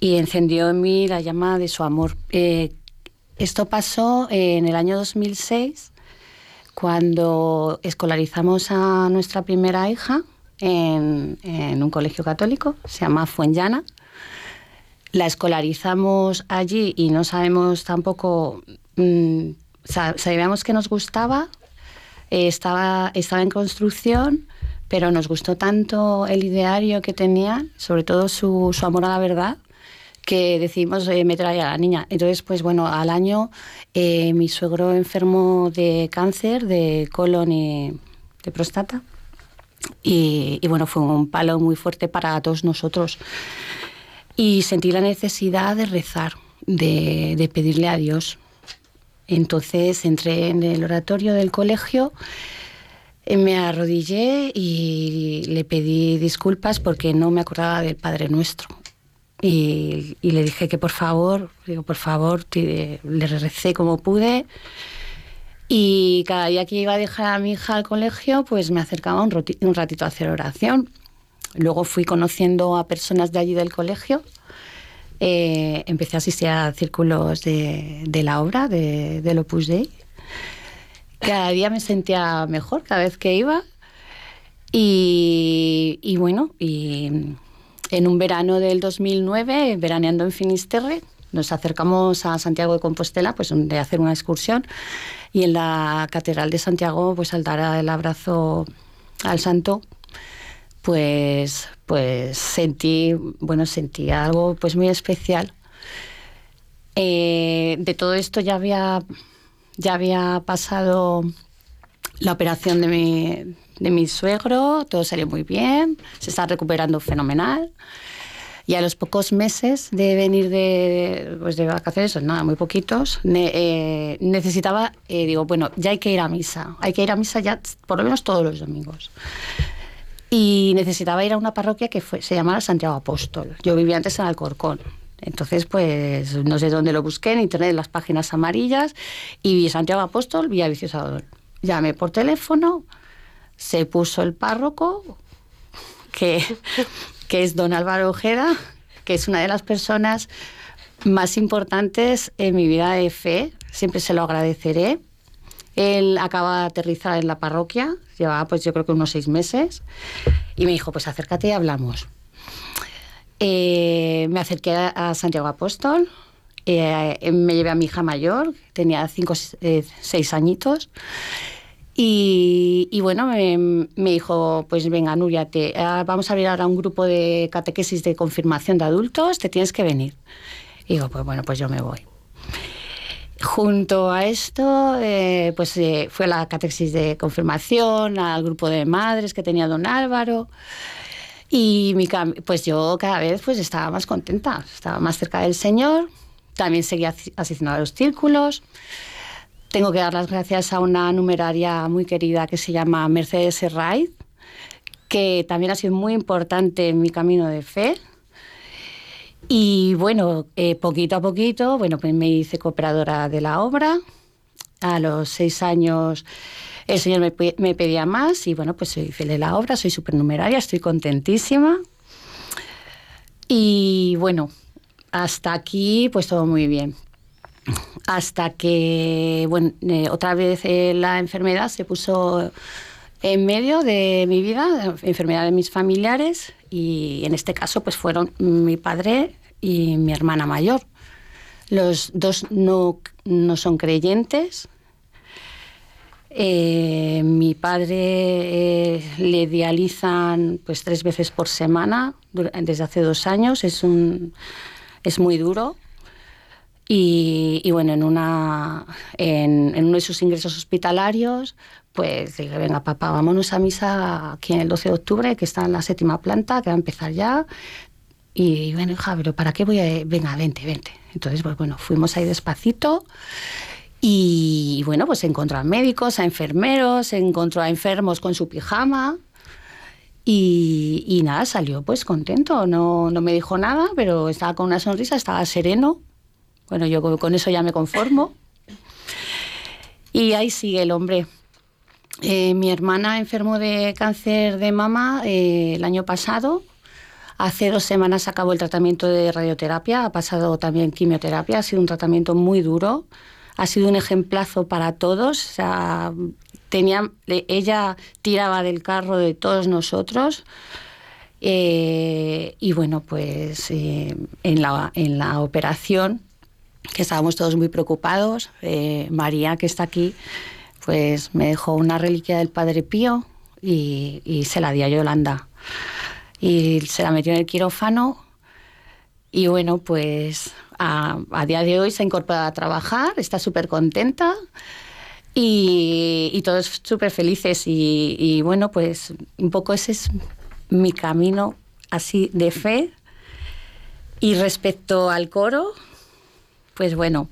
[SPEAKER 7] y encendió en mí la llama de su amor. esto pasó en el año 2006 cuando escolarizamos a nuestra primera hija en, un colegio católico, se llama Fuenllana. La escolarizamos allí y no sabemos tampoco, mm, sabíamos que nos gustaba, estaba, estaba en construcción, pero nos gustó tanto el ideario que tenía, sobre todo su, su amor a la verdad, que decidimos eh, meter a la niña. Entonces, pues bueno, al año eh, mi suegro enfermó de cáncer de colon y de próstata. Y, bueno, fue un palo muy fuerte para todos nosotros. Y sentí la necesidad de rezar, de, de pedirle a Dios. Entonces entré en el oratorio del colegio eh, me arrodillé y le pedí disculpas porque no me acordaba del Padre Nuestro. Y, le dije que por favor, digo, por favor, le recé como pude. Y cada día que iba a dejar a mi hija al colegio, pues me acercaba un, ratito a hacer oración. Luego fui conociendo a personas de allí del colegio. Eh, empecé a asistir a círculos de, la obra, de, del Opus Dei. Cada día me sentía mejor cada vez que iba. Y, y bueno, y en un verano del 2009, veraneando en Finisterre, nos acercamos a Santiago de Compostela, pues de hacer una excursión, y en la Catedral de Santiago, pues al dar el abrazo al santo, pues, pues sentí, bueno, sentí algo pues muy especial. Eh, de todo esto ya había, ya había pasado la operación de mi, de mi suegro, todo salió muy bien, se está recuperando fenomenal. Y a los pocos meses de venir de, pues de vacaciones, pues nada, muy poquitos, eh, necesitaba, eh, digo, bueno, ya hay que ir a misa, hay que ir a misa ya por lo menos todos los domingos. Y necesitaba ir a una parroquia que fue, se llamaba Santiago Apóstol. Yo vivía antes en Alcorcón. Entonces, pues no sé dónde lo busqué, en internet, en las páginas amarillas, y vi Santiago Apóstol, vi a Vicioso Llamé por teléfono, se puso el párroco, que, que es don Álvaro Ojeda, que es una de las personas más importantes en mi vida de fe, siempre se lo agradeceré. Él acaba de aterrizar en la parroquia, llevaba pues yo creo que unos seis meses, y me dijo, pues acércate y hablamos. Eh, me acerqué a Santiago Apóstol, eh, me llevé a mi hija mayor, tenía cinco, eh, seis añitos, y, bueno, me, dijo, pues venga, Nuria, te, ah, vamos a abrir ahora un grupo de catequesis de confirmación de adultos, te tienes que venir. Y digo, pues bueno, pues yo me voy. Junto a esto, eh, pues eh, fue la catequesis de confirmación, al grupo de madres que tenía don Álvaro. Y mi, pues yo cada vez pues estaba más contenta, estaba más cerca del Señor, también seguía asistiendo a los círculos. Tengo que dar las gracias a una numeraria muy querida que se llama Mercedes Herraiz, que también ha sido muy importante en mi camino de fe. Y bueno, eh, poquito a poquito, bueno, pues me hice cooperadora de la obra. A los seis años el Señor me, me pedía más y bueno, pues soy fiel de la obra, soy supernumeraria, estoy contentísima. Y bueno, hasta aquí pues todo muy bien. Hasta que, eh, otra vez eh, la enfermedad se puso en medio de mi vida, enfermedad de mis familiares, y en este caso pues fueron mi padre y mi hermana mayor. Los dos no, no son creyentes. Eh, mi padre le dializan pues tres veces por semana desde hace dos años. Es un es muy duro. Y, bueno, en, una, en, uno de sus ingresos hospitalarios, pues dije, venga papá, vámonos a misa aquí en el 12 de octubre, que está en la séptima planta, que va a empezar ya. Y bueno, hija, pero ¿para qué voy a...? Venga, vente, vente. Entonces, pues bueno, fuimos ahí despacito. Y bueno, pues encontró a médicos, a enfermeros, encontró a enfermos con su pijama, y, nada, salió pues contento, no, no me dijo nada, pero estaba con una sonrisa, estaba sereno. Bueno, yo con eso ya me conformo. Y ahí sigue el hombre. Eh, mi hermana enfermó de cáncer de mama eh, el año pasado. Hace dos semanas acabó el tratamiento de radioterapia, ha pasado también quimioterapia, ha sido un tratamiento muy duro, ha sido un ejemplazo para todos. O sea, tenía, ella tiraba del carro de todos nosotros. Eh, y bueno, pues eh, en, la, en la operación, que estábamos todos muy preocupados, eh, María, que está aquí, pues me dejó una reliquia del Padre Pío y, y se la di a Yolanda. Y se la metió en el quirófano y bueno, pues a, a día de hoy se ha incorporado a trabajar, está súper contenta. Y, todos súper felices y, bueno, pues un poco ese es mi camino así de fe. Y respecto al coro, pues bueno,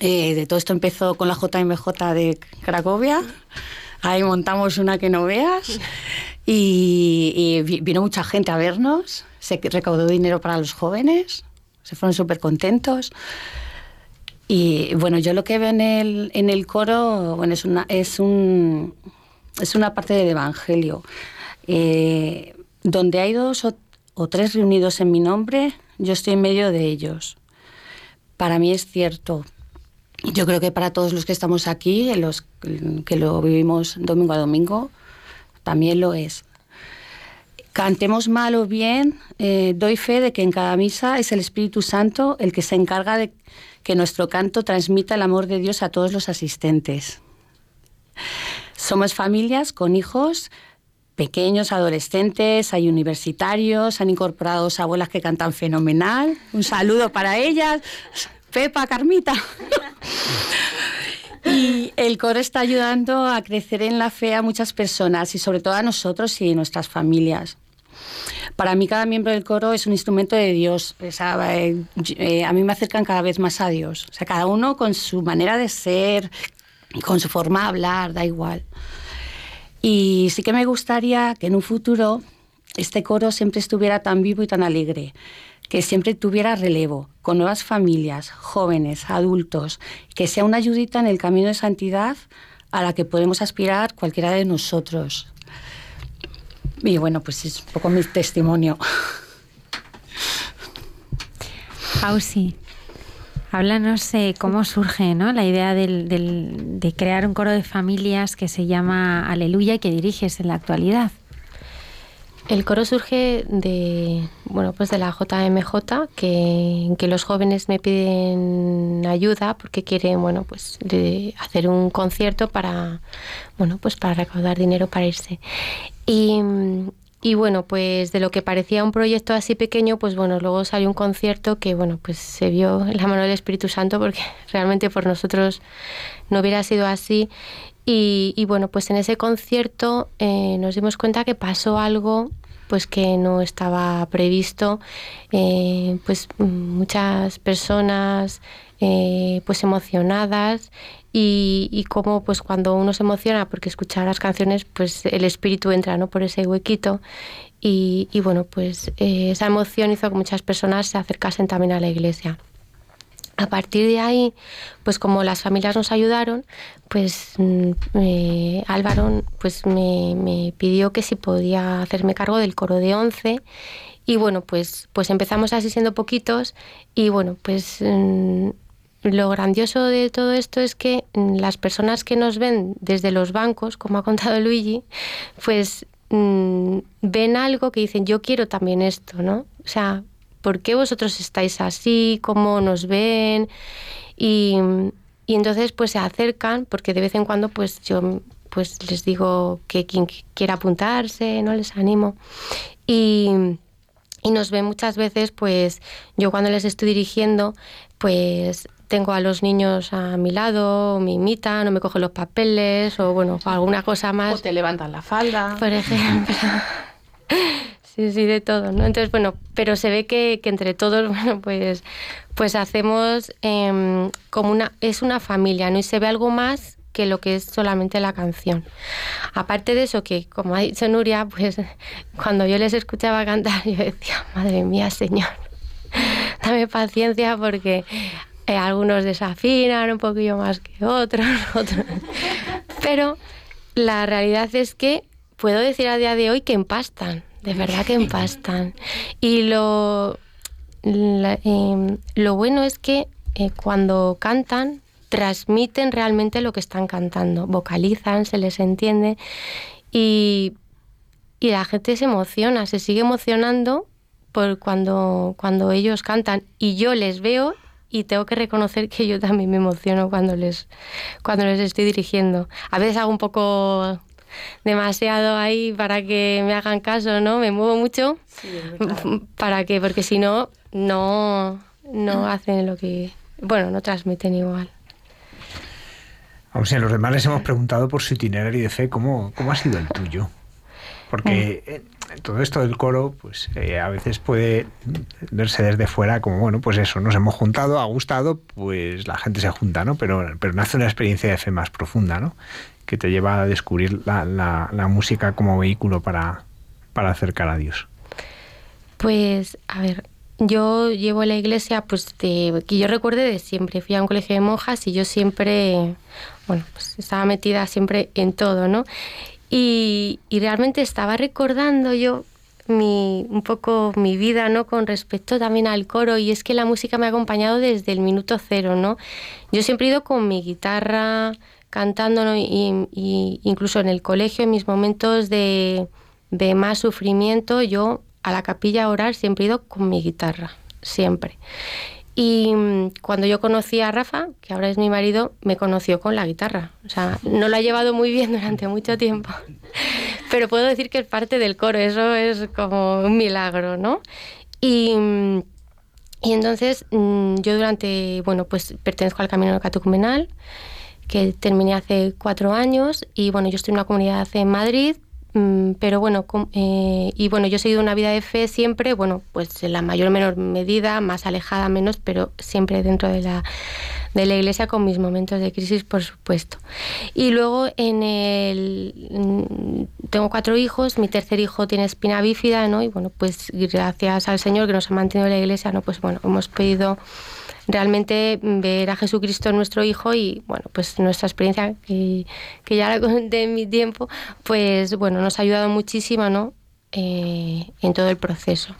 [SPEAKER 7] eh, de todo esto empezó con la JMJ de Cracovia. Ahí montamos una que no veas y, vino mucha gente a vernos. Se recaudó dinero para los jóvenes, se fueron súper contentos. Y bueno, yo lo que veo en el, en el coro bueno, es, una, es, un, es una parte del Evangelio. Eh, donde hay dos o, tres reunidos en mi nombre, yo estoy en medio de ellos. Para mí es cierto. Yo creo que para todos los que estamos aquí, los que lo vivimos domingo a domingo, también lo es. Cantemos mal o bien, eh, doy fe de que en cada misa es el Espíritu Santo el que se encarga de que nuestro canto transmita el amor de Dios a todos los asistentes. Somos familias con hijos pequeños, adolescentes, hay universitarios, han incorporado dos abuelas que cantan fenomenal. Un saludo para ellas. Pepa, Carmita. y el coro está ayudando a crecer en la fe a muchas personas y sobre todo a nosotros y nuestras familias. Para mí cada miembro del coro es un instrumento de Dios. Eh, eh, a mí me acercan cada vez más a Dios. O sea, cada uno con su manera de ser, con su forma de hablar, da igual. Y sí que me gustaría que en un futuro este coro siempre estuviera tan vivo y tan alegre, que siempre tuviera relevo, con nuevas familias, jóvenes, adultos, que sea una ayudita en el camino de santidad a la que podemos aspirar cualquiera de nosotros. Y bueno, pues es un poco mi testimonio.
[SPEAKER 1] Ausi, háblanos eh, cómo surge ¿no? la idea de crear un coro de familias que se llama Aleluya y que diriges en la actualidad.
[SPEAKER 4] El coro surge de, bueno, pues de la JMJ, que, que los jóvenes me piden ayuda porque quieren, bueno, pues de hacer un concierto para, bueno, pues para recaudar dinero para irse. Y, y bueno, pues de lo que parecía un proyecto así pequeño, pues bueno, luego salió un concierto que bueno, pues se vio en la mano del Espíritu Santo porque realmente por nosotros no hubiera sido así. Y, y bueno, pues en ese concierto eh, nos dimos cuenta que pasó algo pues que no estaba previsto, eh, pues muchas personas eh, pues emocionadas y, y como pues cuando uno se emociona porque escucha las canciones pues el espíritu entra ¿no? por ese huequito y, bueno pues eh, esa emoción hizo que muchas personas se acercasen también a la iglesia a partir de ahí, pues como las familias nos ayudaron, pues mm, Álvaro pues me, pidió que si podía hacerme cargo del coro de once y bueno, pues, pues empezamos así siendo poquitos y bueno, pues mm, lo grandioso de todo esto es que mm, las personas que nos ven desde los bancos, como ha contado Luigi, pues ven algo que dicen, yo quiero también esto, ¿no? O sea, ¿por qué vosotros estáis así? ¿Cómo nos ven? Y, entonces pues se acercan, porque de vez en cuando pues yo pues les digo que quien quiera apuntarse, no les animo. Y, y nos ven muchas veces, pues yo cuando les estoy dirigiendo, pues tengo a los niños a mi lado, me imitan, o me cogen los papeles, o bueno, alguna cosa más.
[SPEAKER 5] O te levantan la falda.
[SPEAKER 4] Por ejemplo. Sí, de todo, ¿no? Entonces, bueno, pero se ve que, entre todos, bueno, pues, pues hacemos em, como una, es una familia, ¿no? Y se ve algo más que lo que es solamente la canción. Aparte de eso, que como ha dicho Nuria, pues cuando yo les escuchaba cantar, yo decía, madre mía, Señor, dame paciencia porque eh, algunos desafinan un poquillo más que otros, otros. Pero la realidad es que puedo decir a día de hoy que empastan de verdad que empastan. Y lo, em, lo bueno es que eh, cuando cantan, transmiten realmente lo que están cantando, vocalizan, se les entiende y, y la gente se emociona, se sigue emocionando por cuando, cuando ellos cantan y yo les veo y tengo que reconocer que yo también me emociono cuando les, cuando les estoy dirigiendo. A veces hago un poco demasiado ahí para que me hagan caso, ¿no? Me muevo mucho. ¿Para qué? Porque si no, no, no hacen lo que... Bueno, no transmiten igual.
[SPEAKER 3] Vamos, en los demás les hemos preguntado por su itinerario de fe, ¿cómo, cómo ha sido el tuyo? Porque eh, todo esto del coro, pues eh, a veces puede verse desde fuera como, bueno, pues eso, nos hemos juntado, ha gustado, pues la gente se junta, ¿no? Pero, pero nace una experiencia de fe más profunda, ¿no? Que te lleva a descubrir la, música como vehículo para, para acercar a Dios?
[SPEAKER 4] Pues, a ver, yo llevo la iglesia, pues, que yo recuerde de siempre. Fui a un colegio de monjas y yo siempre, bueno, pues estaba metida siempre en todo, ¿no? Y, y realmente estaba recordando yo mi, un poco mi vida, ¿no? Con respecto también al coro y es que la música me ha acompañado desde el minuto cero, ¿no? Yo siempre he ido con mi guitarra, cantando y, incluso en el colegio, en mis momentos de, de, más sufrimiento, yo a la capilla a orar siempre he ido con mi guitarra, siempre. Y mm, cuando yo conocí a Rafa, que ahora es mi marido, me conoció con la guitarra. O sea, no lo ha llevado muy bien durante mucho tiempo, pero puedo decir que es parte del coro, eso es como un milagro, ¿no? Y, mm, y entonces mm, yo durante, bueno, pues pertenezco al Camino Catecumenal, que terminé hace cuatro años y bueno, yo estoy en una comunidad en Madrid, mm, pero bueno, eh, y bueno, yo he seguido una vida de fe siempre, bueno, pues en la mayor o menor medida, más alejada, menos, pero siempre dentro de la, de la iglesia con mis momentos de crisis, por supuesto. Y luego en el... Mm, tengo cuatro hijos, mi tercer hijo tiene espina bífida, ¿no? Y bueno, pues gracias al Señor que nos ha mantenido en la iglesia, ¿no? Pues bueno, hemos pedido realmente ver a Jesucristo nuestro Hijo y, bueno, pues nuestra experiencia, que, que ya la conté en mi tiempo, pues, bueno, nos ha ayudado muchísimo, ¿no? Eh, en todo el proceso.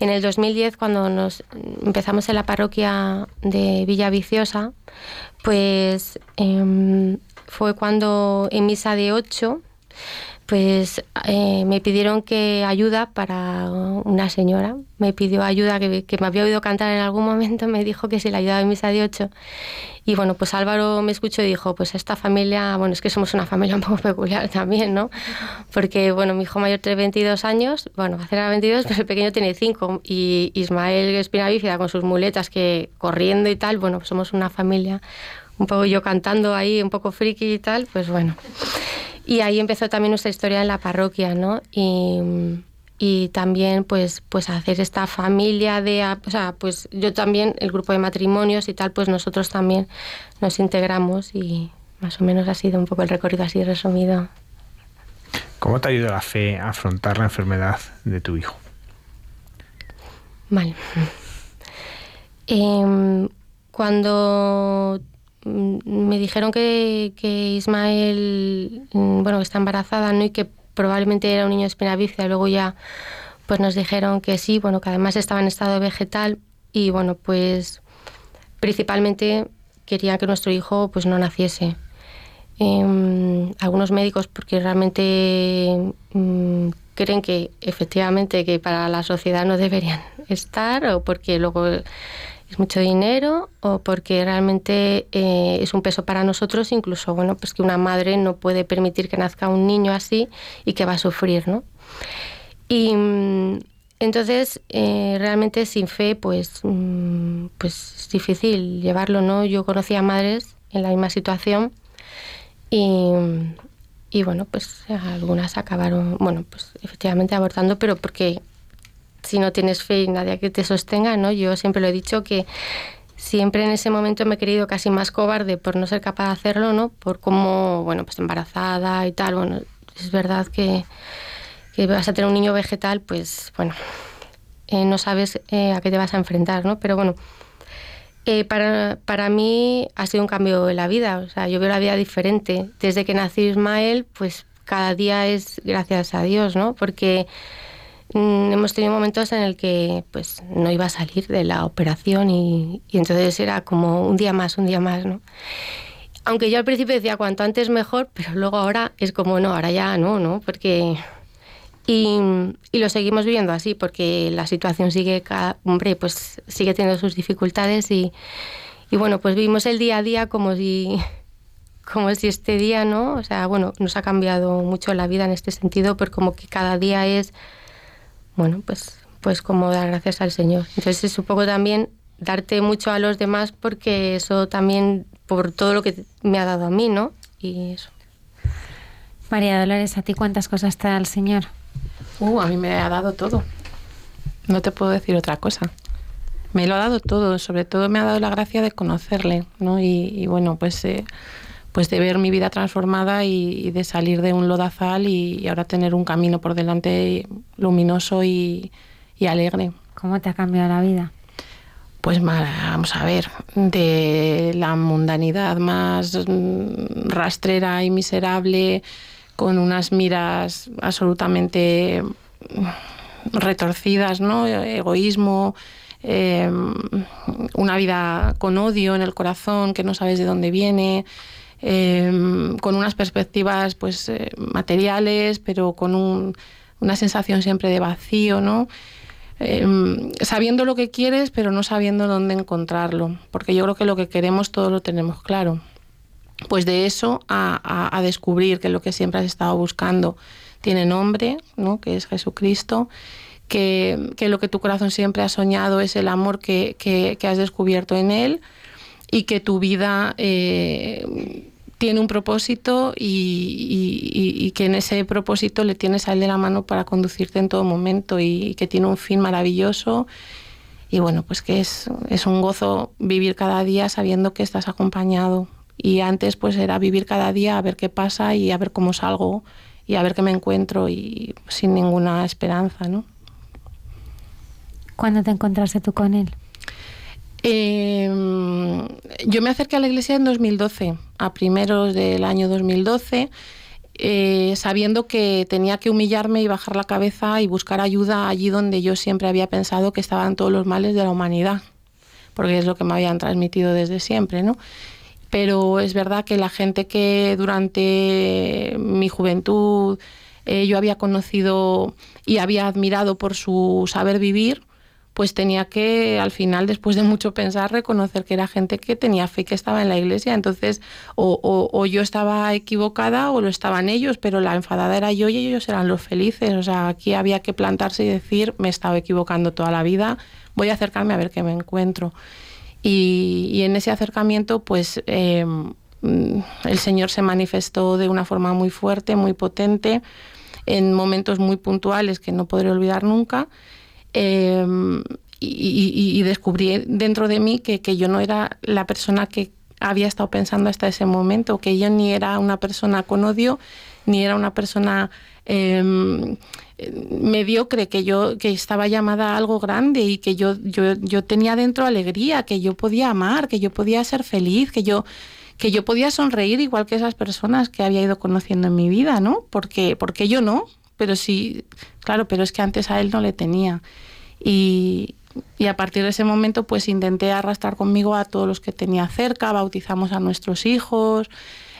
[SPEAKER 4] En el 2010, cuando nos empezamos en la parroquia de Villa Viciosa, pues em, fue cuando en misa de 8 pues eh, me pidieron que ayuda para una señora. Me pidió ayuda, que, me había oído cantar en algún momento, me dijo que si le ayudaba en misa de ocho. Y bueno, pues Álvaro me escuchó y dijo, pues esta familia, bueno, es que somos una familia un poco peculiar también, ¿no? Porque, bueno, mi hijo mayor tiene 22 años, bueno, va a hacer 22, pero el pequeño tiene 5. Y Ismael Espina Bífida con sus muletas, que corriendo y tal, bueno, pues somos una familia, un poco yo cantando ahí, un poco friki y tal, pues bueno. Y ahí empezó también nuestra historia en la parroquia, ¿no? Y, y también pues pues hacer esta familia de o sea pues yo también el grupo de matrimonios y tal pues nosotros también nos integramos y más o menos ha sido un poco el recorrido así resumido
[SPEAKER 3] ¿Cómo te ayuda la fe a afrontar la enfermedad de tu hijo?
[SPEAKER 4] Vale. Em, cuando me dijeron que, que Ismael, mm, bueno, está embarazada, ¿no? Y que probablemente era un niño de espina bífida, luego ya pues nos dijeron que sí, bueno, que además estaba en estado vegetal y bueno, pues principalmente querían que nuestro hijo pues no naciese. Em, algunos médicos porque realmente mm, creen que efectivamente que para la sociedad no deberían estar o porque luego es mucho dinero o porque realmente eh, es un peso para nosotros incluso bueno pues que una madre no puede permitir que nazca un niño así y que va a sufrir no y mm, entonces eh, realmente sin fe pues mm, pues es difícil llevarlo no yo conocía madres en la misma situación y, bueno, pues algunas acabaron, bueno, pues efectivamente abortando, pero porque si no tienes fe y nadie que te sostenga, ¿no? Yo siempre lo he dicho que siempre en ese momento me he querido casi más cobarde por no ser capaz de hacerlo, ¿no? Por cómo, bueno, pues embarazada y tal, bueno, es verdad que, que vas a tener un niño vegetal, pues bueno, eh, no sabes eh, a qué te vas a enfrentar, ¿no? Pero bueno, eh, para, para, mí ha sido un cambio en la vida, o sea, yo veo la vida diferente. Desde que nací Ismael, pues cada día es gracias a Dios, ¿no? Porque mm, hemos tenido momentos en el que pues no iba a salir de la operación y, entonces era como un día más, un día más, ¿no? Aunque yo al principio decía cuanto antes mejor, pero luego ahora es como no, ahora ya no, ¿no? Porque y, lo seguimos viviendo así porque la situación sigue, hombre, pues sigue teniendo sus dificultades y, y, bueno, pues vivimos el día a día como si, como si este día, ¿no? O sea, bueno, nos ha cambiado mucho la vida en este sentido, pero como que cada día es, bueno, pues, pues como dar gracias al Señor. Entonces es un poco también darte mucho a los demás porque eso también por todo lo que me ha dado a mí, ¿no? Y eso.
[SPEAKER 1] María Dolores, ¿a ti cuántas cosas te da el Señor?
[SPEAKER 5] Uh, a mí me ha dado todo. No te puedo decir otra cosa. Me lo ha dado todo, sobre todo me ha dado la gracia de conocerle, ¿no? Y, bueno, pues, eh, pues de ver mi vida transformada y, de salir de un lodazal y, ahora tener un camino por delante luminoso y, alegre.
[SPEAKER 1] ¿Cómo te ha cambiado la vida?
[SPEAKER 5] Pues vamos a ver, de la mundanidad más mm, rastrera y miserable, con unas miras absolutamente retorcidas, ¿no? Egoísmo, em, una vida con odio en el corazón que no sabes de dónde viene, em, con unas perspectivas pues eh, materiales, pero con una sensación siempre de vacío, ¿no? Em, sabiendo lo que quieres, pero no sabiendo dónde encontrarlo, porque yo creo que lo que queremos todo lo tenemos claro pues de eso a, descubrir que lo que siempre has estado buscando tiene nombre, ¿no? que es Jesucristo, que, lo que tu corazón siempre ha soñado es el amor que, has descubierto en Él y que tu vida eh, tiene un propósito y, que en ese propósito le tienes a Él de la mano para conducirte en todo momento y, que tiene un fin maravilloso y bueno, pues que es, es un gozo vivir cada día sabiendo que estás acompañado y antes pues era vivir cada día a ver qué pasa y a ver cómo salgo y a ver qué me encuentro y sin ninguna esperanza, ¿no?
[SPEAKER 1] ¿Cuándo te encontraste tú con él?
[SPEAKER 5] Em, yo me acerqué a la iglesia en 2012, a primeros del año 2012, eh, sabiendo que tenía que humillarme y bajar la cabeza y buscar ayuda allí donde yo siempre había pensado que estaban todos los males de la humanidad, porque es lo que me habían transmitido desde siempre, ¿no? pero es verdad que la gente que durante mi juventud eh, yo había conocido y había admirado por su saber vivir, pues tenía que, al final, después de mucho pensar, reconocer que era gente que tenía fe, que estaba en la iglesia. Entonces, o, yo estaba equivocada o lo estaban ellos, pero la enfadada era yo y ellos eran los felices. O sea, aquí había que plantarse y decir, me he estado equivocando toda la vida, voy a acercarme a ver qué me encuentro. Y, en ese acercamiento, pues em, el Señor se manifestó de una forma muy fuerte, muy potente, en momentos muy puntuales que no podré olvidar nunca. Em, y, descubrí dentro de mí que, que yo no era la persona que había estado pensando hasta ese momento, que yo ni era una persona con odio, ni era una persona em, mediocre, que yo que estaba llamada a algo grande y que yo, yo, yo tenía dentro alegría, que yo podía amar, que yo podía ser feliz, que yo que yo podía sonreír igual que esas personas que había ido conociendo en mi vida, ¿no? Porque, porque yo no, pero sí, claro, pero es que antes a él no le tenía. Y, y a partir de ese momento pues intenté arrastrar conmigo a todos los que tenía cerca, bautizamos a nuestros hijos,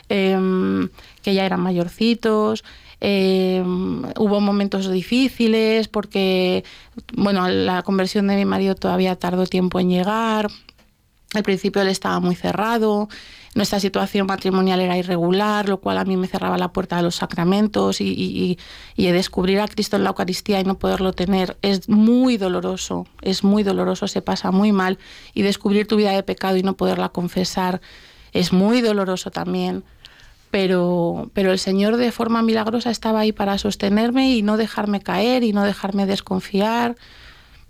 [SPEAKER 5] em, que ya eran mayorcitos. Em, hubo momentos difíciles porque, bueno, la conversión de mi marido todavía tardó tiempo en llegar. Al principio él estaba muy cerrado, nuestra situación matrimonial era irregular, lo cual a mí me cerraba la puerta a los sacramentos y, y, descubrir a Cristo en la Eucaristía y no poderlo tener es muy doloroso, es muy doloroso, se pasa muy mal y descubrir tu vida de pecado y no poderla confesar es muy doloroso también. Pero, pero el Señor de forma milagrosa estaba ahí para sostenerme y no dejarme caer y no dejarme desconfiar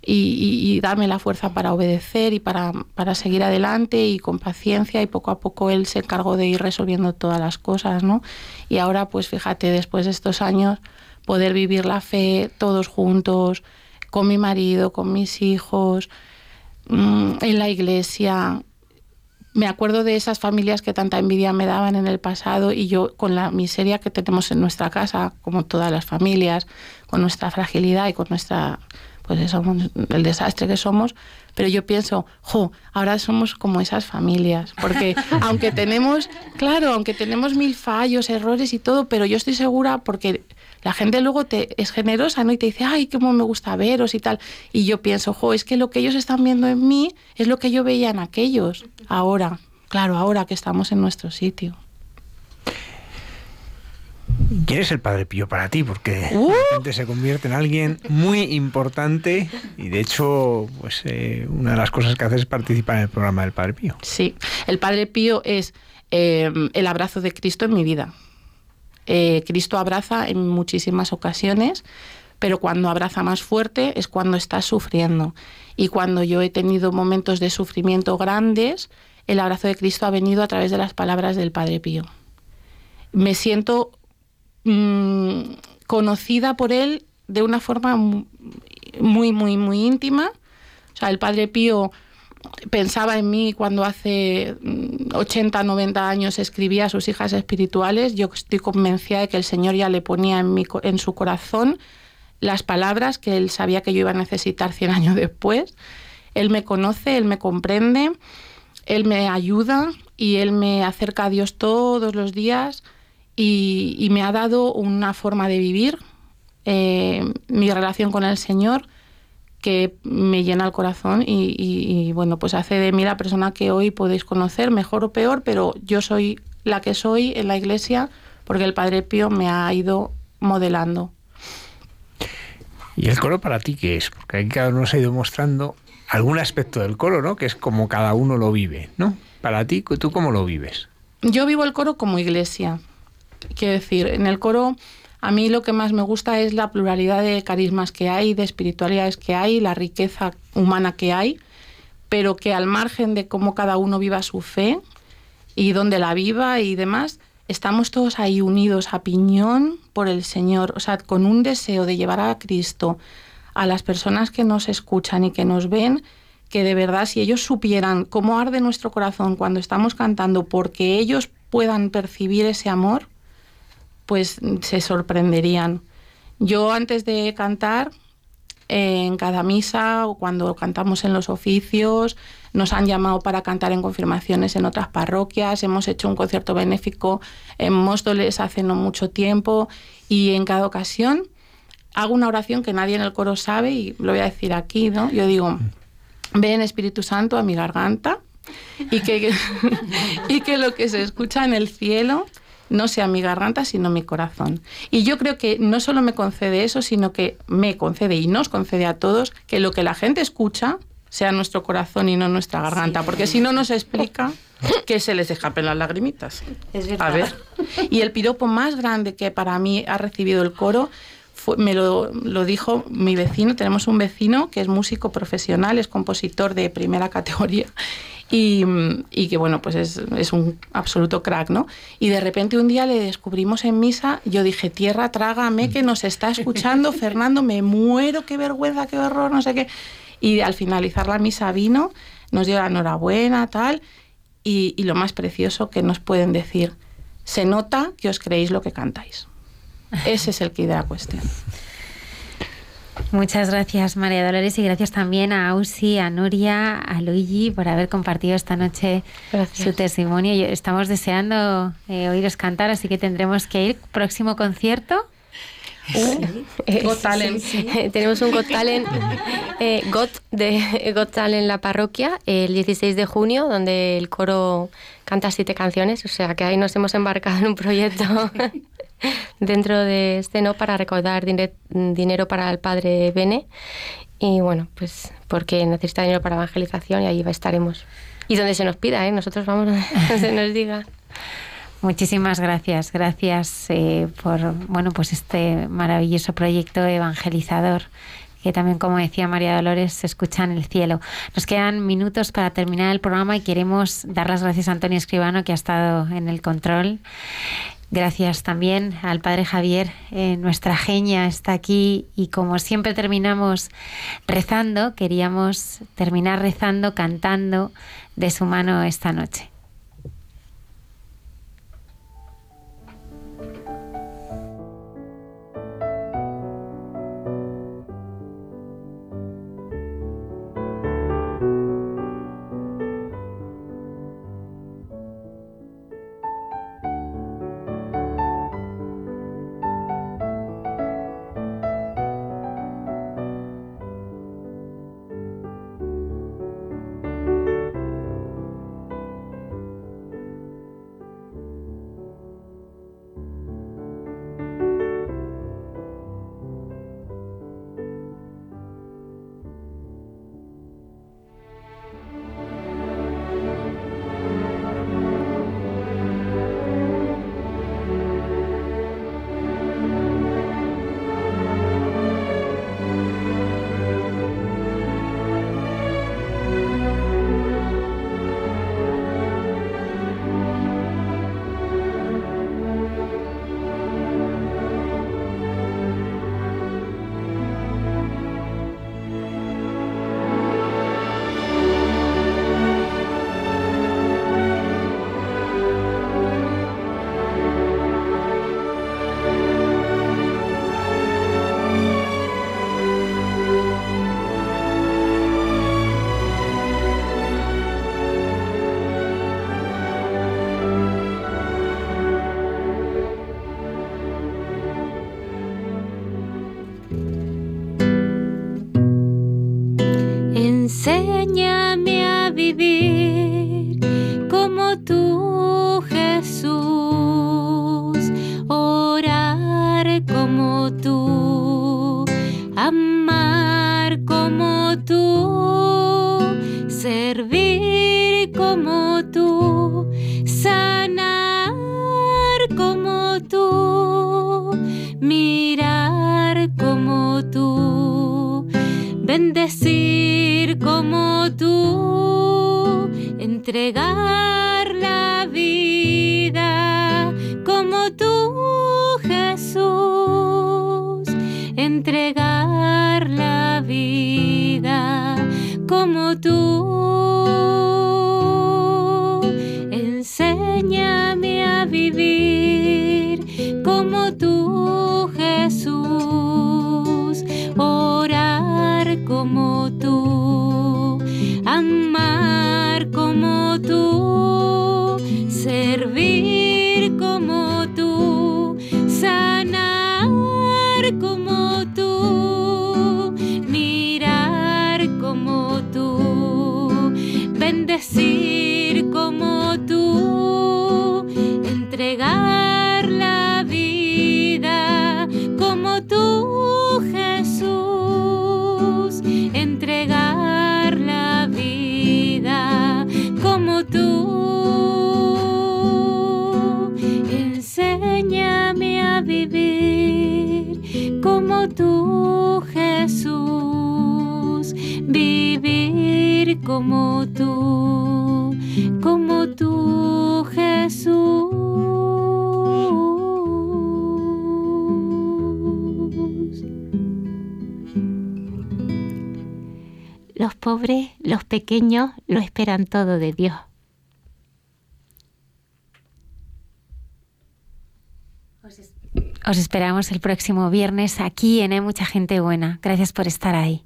[SPEAKER 5] y, darme la fuerza para obedecer y para, para, seguir adelante y con paciencia y poco a poco él se encargó de ir resolviendo todas las cosas, ¿no? Y ahora pues fíjate, después de estos años, poder vivir la fe todos juntos, con mi marido, con mis hijos, mm, en la iglesia. Me acuerdo de esas familias que tanta envidia me daban en el pasado y yo con la miseria que tenemos en nuestra casa, como todas las familias, con nuestra fragilidad y con nuestra pues somos el desastre que somos, pero yo pienso, jo, ahora somos como esas familias, porque aunque tenemos, claro, aunque tenemos mil fallos, errores y todo, pero yo estoy segura porque la gente luego te es generosa, ¿no? Y te dice, ay, cómo me gusta veros y tal. Y yo pienso, jo, es que lo que ellos están viendo en mí es lo que yo veía en aquellos, ahora, claro, ahora que estamos en nuestro sitio.
[SPEAKER 3] ¿Quién es el Padre Pío para ti? Porque de uh. repente se convierte en alguien muy importante y de hecho, pues eh, una de las cosas que hace es participar en el programa del Padre Pío.
[SPEAKER 5] Sí, el Padre Pío es eh, el abrazo de Cristo en mi vida. Eh, Cristo abraza en muchísimas ocasiones, pero cuando abraza más fuerte es cuando está sufriendo. Y cuando yo he tenido momentos de sufrimiento grandes, el abrazo de Cristo ha venido a través de las palabras del Padre Pío. Me siento Mm, conocida por él de una forma muy, muy, muy íntima. O sea, el Padre Pío pensaba en mí cuando hace 80, mm, 90 años escribía a sus hijas espirituales. Yo estoy convencida de que el Señor ya le ponía en, mi, en su corazón las palabras que él sabía que yo iba a necesitar 100 años después. Él me conoce, él me comprende, él me ayuda y él me acerca a Dios todos los días y, me ha dado una forma de vivir eh, mi relación con el Señor que me llena el corazón y, bueno, pues hace de mí la persona que hoy podéis conocer, mejor o peor, pero yo soy la que soy en la iglesia porque el Padre Pío me ha ido modelando.
[SPEAKER 3] ¿Y el coro para ti qué es? Porque aquí cada uno se ha ido mostrando algún aspecto del coro, ¿no? Que es como cada uno lo vive, ¿no? Para ti, ¿tú cómo lo vives?
[SPEAKER 5] Yo vivo el coro como iglesia. Quiero decir, en el coro a mí lo que más me gusta es la pluralidad de carismas que hay, de espiritualidades que hay, la riqueza humana que hay, pero que al margen de cómo cada uno viva su fe y dónde la viva y demás, estamos todos ahí unidos a piñón por el Señor, o sea, con un deseo de llevar a Cristo a las personas que nos escuchan y que nos ven, que de verdad si ellos supieran cómo arde nuestro corazón cuando estamos cantando porque ellos puedan percibir ese amor, pues se sorprenderían. Yo antes de cantar, en cada misa o cuando cantamos en los oficios, nos han llamado para cantar en confirmaciones en otras parroquias, hemos hecho un concierto benéfico en Móstoles hace no mucho tiempo y en cada ocasión hago una oración que nadie en el coro sabe y lo voy a decir aquí, ¿no? Yo digo, ven Espíritu Santo a mi garganta y que, y que lo que se escucha en el cielo no sea mi garganta, sino mi corazón. Y yo creo que no solo me concede eso, sino que me concede y nos concede a todos que lo que la gente escucha sea nuestro corazón y no nuestra garganta, porque si no nos explica que se les deja las lagrimitas.
[SPEAKER 7] Es verdad.
[SPEAKER 5] A ver. Y el piropo más grande que para mí ha recibido el coro me lo, lo, dijo mi vecino. Tenemos un vecino que es músico profesional, es compositor de primera categoría y, y que bueno, pues es, es, un absoluto crack, ¿no? Y de repente un día le descubrimos en misa, yo dije, tierra, trágame que nos está escuchando, Fernando, me muero, qué vergüenza, qué horror, no sé qué. Y al finalizar la misa vino, nos dio la enhorabuena, tal, y, y lo más precioso que nos pueden decir, se nota que os creéis lo que cantáis. Ese es el que de la cuestión.
[SPEAKER 2] Muchas gracias María Dolores y gracias también a Ausi, a Nuria, a Luigi por haber compartido esta noche su testimonio. Estamos deseando eh, oíros cantar, así que tendremos que ir. Próximo concierto.
[SPEAKER 5] Uh, got Talent.
[SPEAKER 4] Tenemos un Got Talent, eh, got, de Got Talent en la parroquia el 16 de junio, donde el coro canta siete canciones, o sea que ahí nos hemos embarcado en un proyecto dentro de este no para recaudar dinero para el padre Bene y bueno, pues porque necesita dinero para evangelización y ahí estaremos. Y donde se nos pida, ¿eh? nosotros vamos donde se nos diga.
[SPEAKER 2] Muchísimas gracias, gracias eh, por bueno pues este maravilloso proyecto evangelizador que también, como decía María Dolores, se escucha en el cielo. Nos quedan minutos para terminar el programa y queremos dar las gracias a Antonio Escribano, que ha estado en el control. Gracias también al Padre Javier, eh, nuestra genia está aquí y como siempre terminamos rezando, queríamos terminar rezando, cantando de su mano esta noche. Pequeños lo esperan todo de Dios.
[SPEAKER 1] Os esperamos el próximo viernes aquí en Hay Mucha Gente Buena. Gracias por estar ahí.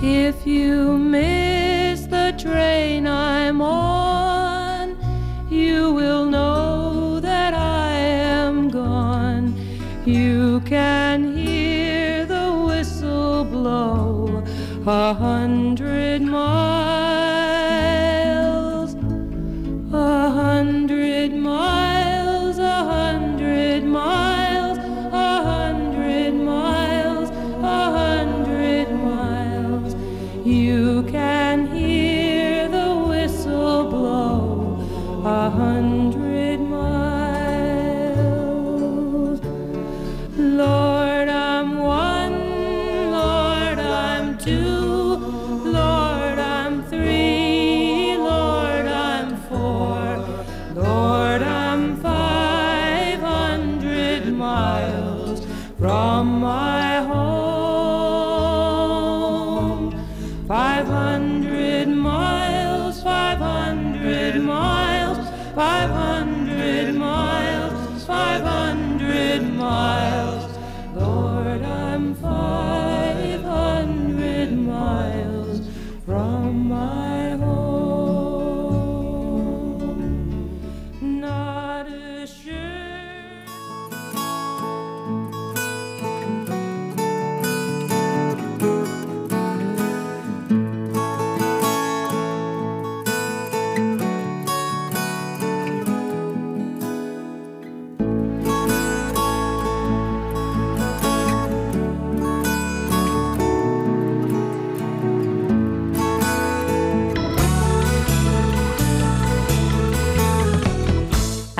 [SPEAKER 8] If you miss the train I'm on, you will know that I am gone. You can hear the whistle blow a hundred miles,